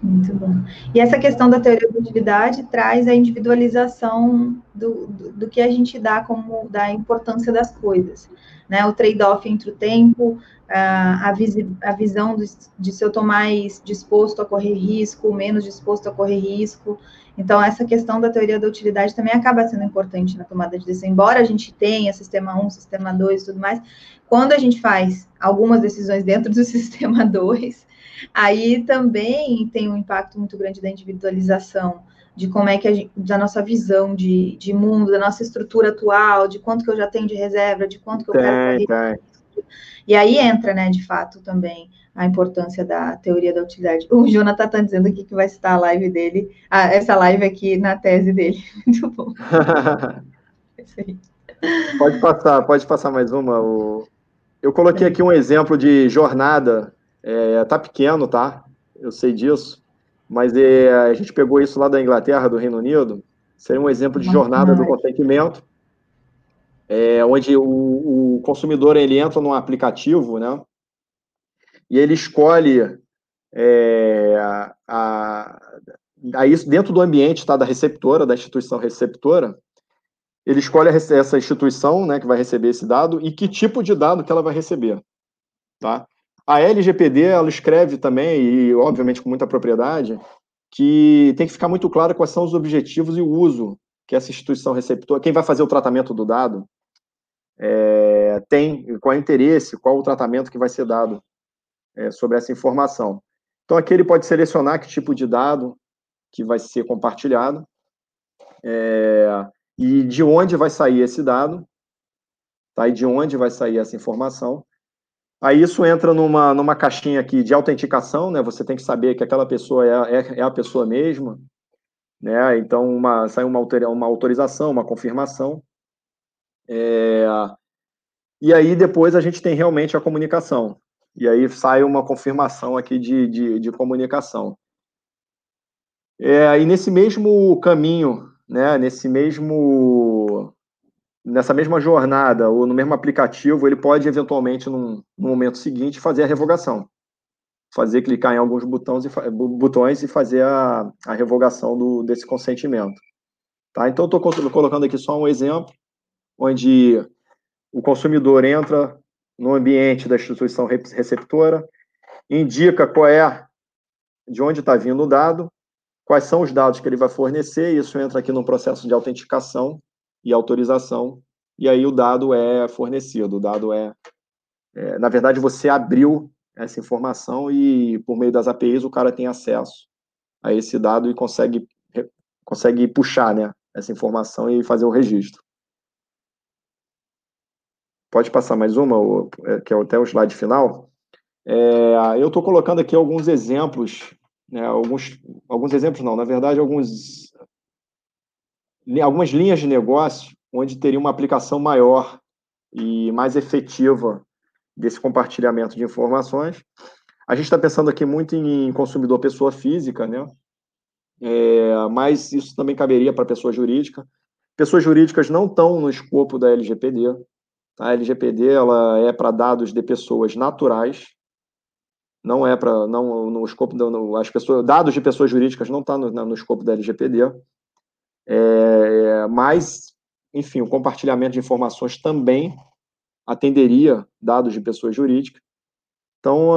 Muito bom. E essa questão da teoria da utilidade traz a individualização do, do, do, que a gente dá como da importância das coisas, né? O trade-off entre o tempo, a, visi, a visão de, de se eu estou mais disposto a correr risco, menos disposto a correr risco. Então, essa questão da teoria da utilidade também acaba sendo importante na tomada de decisão. Embora a gente tenha sistema 1, sistema 2 e tudo mais, quando a gente faz algumas decisões dentro do sistema 2, Aí também tem um impacto muito grande da individualização, de como é que a gente, da nossa visão de, de mundo, da nossa estrutura atual, de quanto que eu já tenho de reserva, de quanto que eu tem, quero tem. E aí entra, né, de fato, também a importância da teoria da utilidade. O Jonathan está dizendo aqui que vai citar a live dele, essa live aqui na tese dele. Muito bom. pode passar, pode passar mais uma. Eu coloquei aqui um exemplo de jornada é, tá pequeno, tá? Eu sei disso. Mas é, a gente pegou isso lá da Inglaterra, do Reino Unido. Seria um exemplo de jornada do consentimento, é, onde o, o, consumidor ele entra num aplicativo, né? E ele escolhe é, a, a, isso dentro do ambiente tá, da receptora, da instituição receptora. Ele escolhe essa instituição, né, que vai receber esse dado e que tipo de dado que ela vai receber, tá? A LGPD, ela escreve também, e obviamente com muita propriedade, que tem que ficar muito claro quais são os objetivos e o uso que essa instituição receptora, quem vai fazer o tratamento do dado, é, tem, qual é o interesse, qual o tratamento que vai ser dado é, sobre essa informação. Então, aqui ele pode selecionar que tipo de dado que vai ser compartilhado é, e de onde vai sair esse dado, tá? e de onde vai sair essa informação, Aí isso entra numa, numa caixinha aqui de autenticação, né? Você tem que saber que aquela pessoa é, é, é a pessoa mesma, né? Então uma, sai uma, uma autorização, uma confirmação. É, e aí depois a gente tem realmente a comunicação. E aí sai uma confirmação aqui de, de, de comunicação. É, e nesse mesmo caminho, né? Nesse mesmo nessa mesma jornada ou no mesmo aplicativo, ele pode eventualmente, num, no momento seguinte, fazer a revogação. Fazer clicar em alguns botões e, botões e fazer a, a revogação do, desse consentimento. Tá? Então, estou colocando aqui só um exemplo, onde o consumidor entra no ambiente da instituição receptora, indica qual é, de onde está vindo o dado, quais são os dados que ele vai fornecer, e isso entra aqui no processo de autenticação, e autorização, e aí o dado é fornecido, o dado é, é, na verdade, você abriu essa informação e, por meio das APIs, o cara tem acesso a esse dado e consegue, consegue puxar, né, essa informação e fazer o registro. Pode passar mais uma, é, que é até o slide final. É, eu estou colocando aqui alguns exemplos, né, alguns, alguns exemplos não, na verdade, alguns, algumas linhas de negócio onde teria uma aplicação maior e mais efetiva desse compartilhamento de informações. A gente está pensando aqui muito em consumidor pessoa física, né? É, mas isso também caberia para pessoa jurídica. Pessoas jurídicas não estão no escopo da LGPD. A LGPD ela é para dados de pessoas naturais, não é para não no escopo da, no, as pessoas dados de pessoas jurídicas não está no, no, escopo da LGPD. É, mas, enfim, o compartilhamento de informações também atenderia dados de pessoas jurídicas. Então,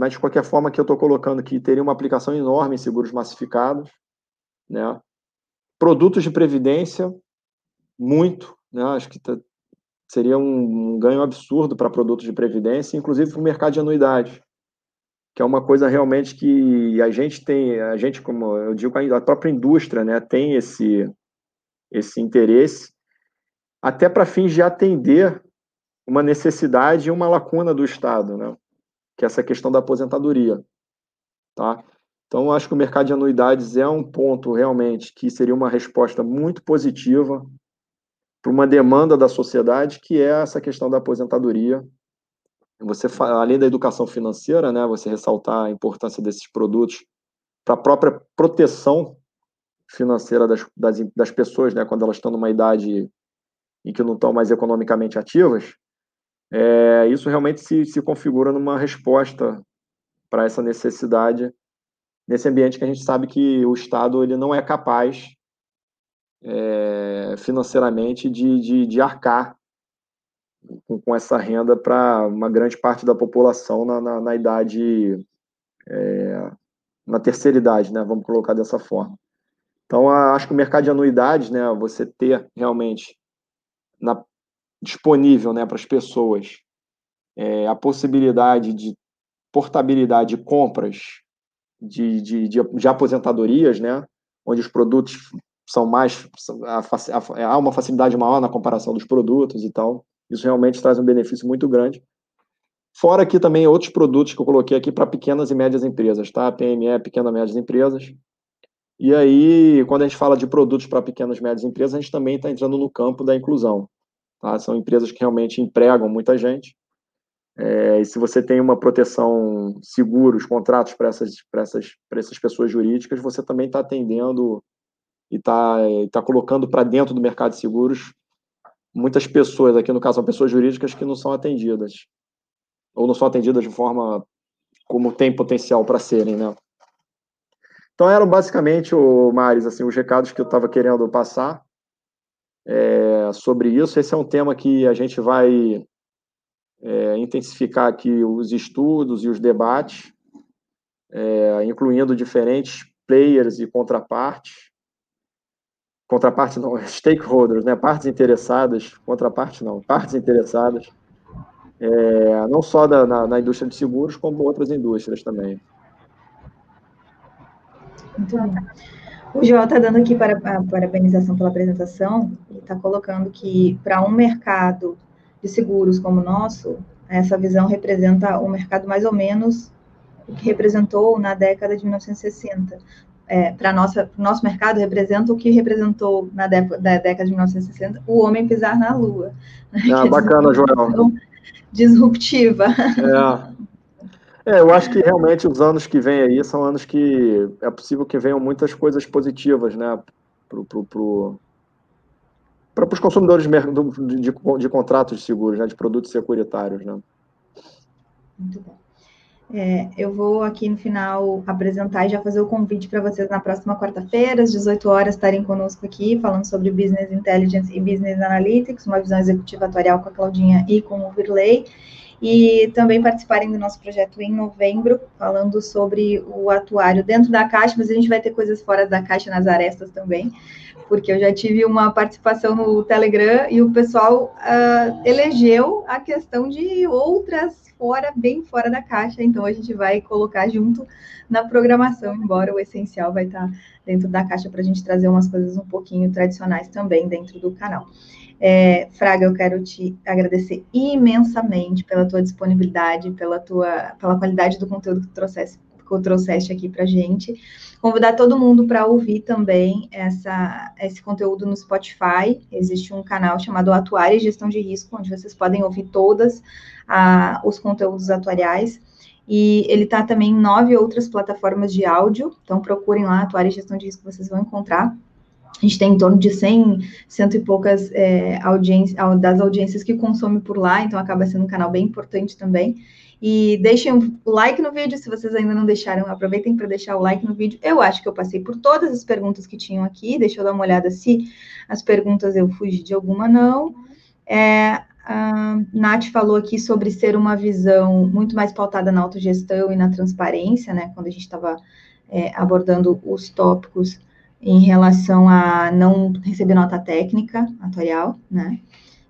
mas de qualquer forma que eu estou colocando aqui, teria uma aplicação enorme em seguros massificados, né? Produtos de previdência, muito, né? Acho que tá, seria um, um, ganho absurdo para produtos de previdência, inclusive para o mercado de anuidade, que é uma coisa realmente que a gente tem, a gente, como eu digo, a própria indústria, né, tem esse, esse interesse, até para fins de atender uma necessidade e uma lacuna do Estado, né? que é essa questão da aposentadoria. Tá? Então, acho que o mercado de anuidades é um ponto realmente que seria uma resposta muito positiva para uma demanda da sociedade, que é essa questão da aposentadoria. Você, além da educação financeira, né, você ressaltar a importância desses produtos para a própria proteção financeira das, das, das pessoas, né, quando elas estão numa idade em que não estão mais economicamente ativas, é, isso realmente se, se configura numa resposta para essa necessidade nesse ambiente que a gente sabe que o Estado ele não é capaz é, financeiramente de, de, de arcar com, com, essa renda para uma grande parte da população na, na, na idade, é, na terceira idade, né? Vamos colocar dessa forma. Então, acho que o mercado de anuidades, né? Você ter realmente na disponível né, para as pessoas é, a possibilidade de portabilidade de compras de, de, de, de, aposentadorias, né, onde os produtos são mais. há uma facilidade maior na comparação dos produtos e tal. Isso realmente traz um benefício muito grande. Fora aqui também outros produtos que eu coloquei aqui para pequenas e médias empresas, tá? PME, pequenas e médias empresas. E aí, quando a gente fala de produtos para pequenas e médias empresas, a gente também está entrando no campo da inclusão. Tá? São empresas que realmente empregam muita gente. É, e se você tem uma proteção, seguros, contratos para essas, essas, essas pessoas jurídicas, você também está atendendo e está tá colocando para dentro do mercado de seguros muitas pessoas, aqui no caso são pessoas jurídicas que não são atendidas, ou não são atendidas de forma como tem potencial para serem, né? Então eram basicamente, o Maris, assim, os recados que eu estava querendo passar é, sobre isso. Esse é um tema que a gente vai é, intensificar aqui os estudos e os debates, é, incluindo diferentes players e contrapartes. Contraparte não, stakeholders, né? partes interessadas, contraparte não, partes interessadas, é, não só da, na, na indústria de seguros, como outras indústrias também. O João está dando aqui para a parabenização pela apresentação está colocando que para um mercado de seguros como o nosso, essa visão representa um mercado mais ou menos o que representou na década de 1960. É, para o nosso mercado, representa o que representou na da década de 1960 o homem pisar na Lua. Ah, bacana, Joel. Disruptiva. É. É, eu acho que realmente os anos que vêm aí são anos que é possível que venham muitas coisas positivas, né, para pro, pro, os consumidores de, de, de, contratos de seguros, né, de produtos securitários, né. Muito bom. É, eu vou aqui no final apresentar e já fazer o convite para vocês na próxima quarta-feira, às 18 horas, estarem conosco aqui, falando sobre Business Intelligence e Business Analytics, uma visão executiva atuarial com a Claudinha e com o Virley. E também participarem do nosso projeto em novembro, falando sobre o atuário dentro da caixa, mas a gente vai ter coisas fora da caixa nas arestas também, porque eu já tive uma participação no Telegram e o pessoal uh, elegeu a questão de outras fora, bem fora da caixa, então a gente vai colocar junto na programação, embora o essencial vai estar dentro da caixa para a gente trazer umas coisas um pouquinho tradicionais também dentro do canal. É, Fraga, eu quero te agradecer imensamente pela tua disponibilidade, pela tua, pela qualidade do conteúdo que tu trouxeste, que trouxeste aqui para gente. Convidar todo mundo para ouvir também essa, esse conteúdo no Spotify. Existe um canal chamado Atuária e Gestão de Risco, onde vocês podem ouvir todas a, os conteúdos atuariais. E ele está também em nove outras plataformas de áudio. Então, procurem lá, Atuária e Gestão de Risco, vocês vão encontrar. A gente tem em torno de 100, cento e poucas é, audiências, das audiências que consomem por lá, então acaba sendo um canal bem importante também. E deixem um like no vídeo, se vocês ainda não deixaram, aproveitem para deixar o like no vídeo. Eu acho que eu passei por todas as perguntas que tinham aqui, deixa eu dar uma olhada se as perguntas eu fugi de alguma, não. É, a Nath falou aqui sobre ser uma visão muito mais pautada na autogestão e na transparência, né, quando a gente estava é, abordando os tópicos em relação a não receber nota técnica atuarial, né?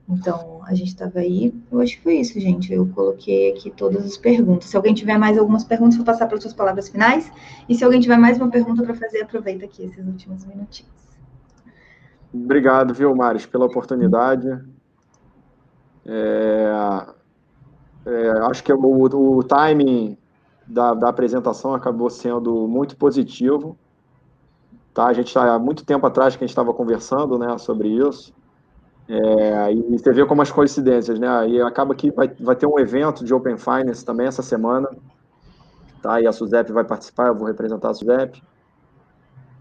Então, a gente estava aí. Eu acho que foi isso, gente. Eu coloquei aqui todas as perguntas. Se alguém tiver mais algumas perguntas, vou passar para as suas palavras finais. E se alguém tiver mais uma pergunta para fazer, aproveita aqui esses últimos minutinhos. Obrigado, viu, Maris, pela oportunidade. É, é, acho que o, o timing da, da apresentação acabou sendo muito positivo. Tá? A gente está há muito tempo atrás que a gente estava conversando né, sobre isso. É, e você vê como as coincidências, né? E acaba que vai, vai ter um evento de Open Finance também essa semana. Tá? E a SUSEP vai participar, eu vou representar a SUSEP.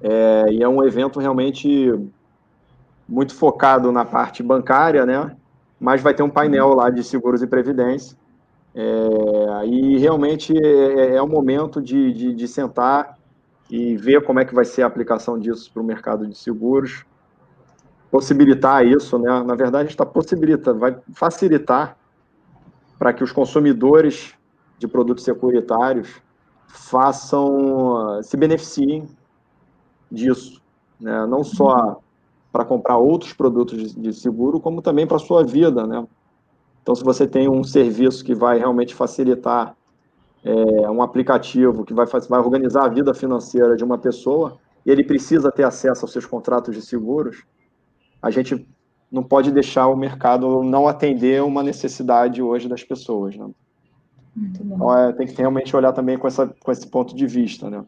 É, e é um evento realmente muito focado na parte bancária, né? Mas vai ter um painel lá de seguros e previdência. É, e realmente é, é o momento de, de, de sentar e ver como é que vai ser a aplicação disso para o mercado de seguros, possibilitar isso, né? Na verdade, está possibilitando, vai facilitar para que os consumidores de produtos securitários façam, se beneficiem disso, né? Não só para comprar outros produtos de, de seguro, como também para a sua vida, né? Então, se você tem um serviço que vai realmente facilitar é, um aplicativo que vai, vai organizar a vida financeira de uma pessoa e ele precisa ter acesso aos seus contratos de seguros, a gente não pode deixar o mercado não atender uma necessidade hoje das pessoas, né? Então, é, tem que realmente olhar também com, essa, com esse ponto de vista, né?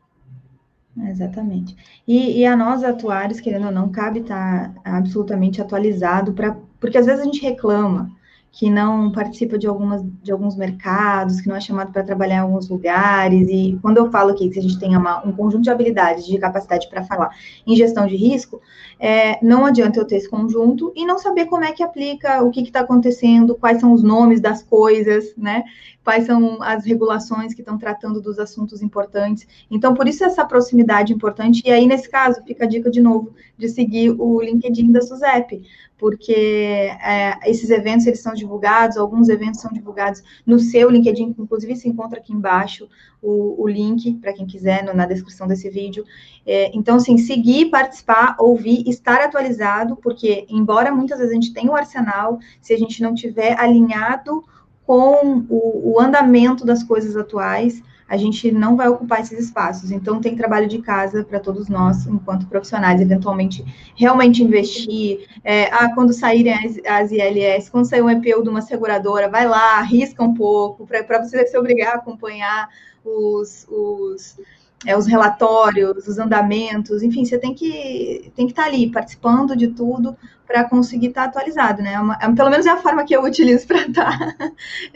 Exatamente. E, e, a nós atuários, querendo ou não, cabe estar absolutamente atualizado, pra, porque às vezes a gente reclama que não participa de, algumas, de alguns mercados, que não é chamado para trabalhar em alguns lugares. E quando eu falo aqui que a gente tem uma, um conjunto de habilidades, de capacidade para falar em gestão de risco, é, não adianta eu ter esse conjunto e não saber como é que aplica, o que está acontecendo, quais são os nomes das coisas, né? Quais são as regulações que estão tratando dos assuntos importantes. Então, por isso essa proximidade importante. E aí, nesse caso, fica a dica de novo de seguir o LinkedIn da SUSEP, porque é, esses eventos eles são divulgados, alguns eventos são divulgados no seu LinkedIn, que inclusive se encontra aqui embaixo o, o link para quem quiser no, na descrição desse vídeo. É, então, assim, seguir, participar, ouvir, estar atualizado, porque embora muitas vezes a gente tenha o arsenal, se a gente não tiver alinhado com o, o andamento das coisas atuais, a gente não vai ocupar esses espaços. Então, tem trabalho de casa para todos nós, enquanto profissionais, eventualmente realmente investir. É, ah, quando saírem as, as, ILS, quando sair um EPU de uma seguradora, vai lá, arrisca um pouco, para você se obrigar a acompanhar os, os é, os relatórios, os andamentos, enfim, você tem que tem que estar tá ali participando de tudo para conseguir estar tá atualizado, né? É uma, é, pelo menos é a forma que eu utilizo para estar. Tá.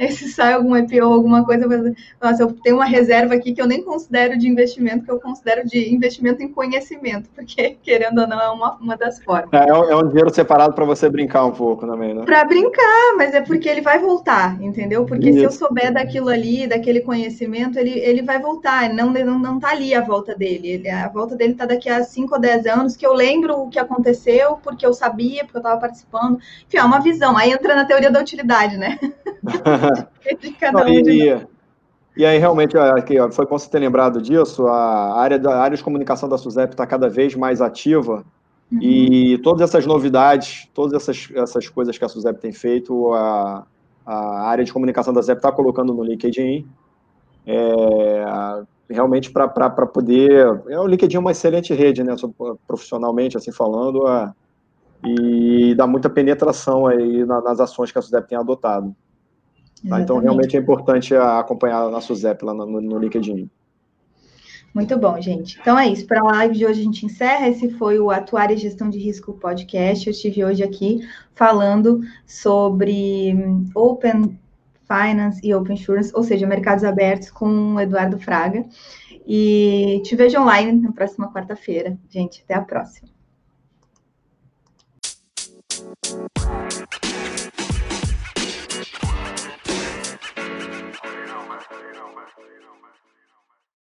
Se sai algum EPO, alguma coisa, nossa, eu tenho uma reserva aqui que eu nem considero de investimento, que eu considero de investimento em conhecimento, porque querendo ou não é uma, uma das formas. É, é um dinheiro separado para você brincar um pouco também, né? Para brincar, mas é porque ele vai voltar, entendeu? Porque Isso. se eu souber daquilo ali, daquele conhecimento, ele, ele vai voltar, não não não tá ali a volta dele. Ele, a volta dele está daqui a 5 ou 10 anos, que eu lembro o que aconteceu, porque eu sabia, porque eu estava participando. Enfim, é uma visão. Aí entra na teoria da utilidade, né? Não, um e, e, aí, realmente, aqui, foi bom você ter lembrado disso, a área, da, a área de comunicação da SUSEP está cada vez mais ativa, uhum. e todas essas novidades, todas essas, essas coisas que a SUSEP tem feito, a, a área de comunicação da ZEP está colocando no LinkedIn. É, realmente para poder. É, o LinkedIn é uma excelente rede, né, profissionalmente, assim falando, a, e dá muita penetração aí nas ações que a SUSEP tem adotado. Tá? Então, realmente é importante acompanhar a SUSEP lá no, no LinkedIn. Muito bom, gente. Então é isso. Para a live de hoje a gente encerra. Esse foi o Atuar e Gestão de Risco Podcast. Eu estive hoje aqui falando sobre Open Finance e Open Insurance, ou seja, mercados abertos com o Eduardo Fraga. E te vejo online na próxima quarta-feira. Gente, até a próxima. Bye.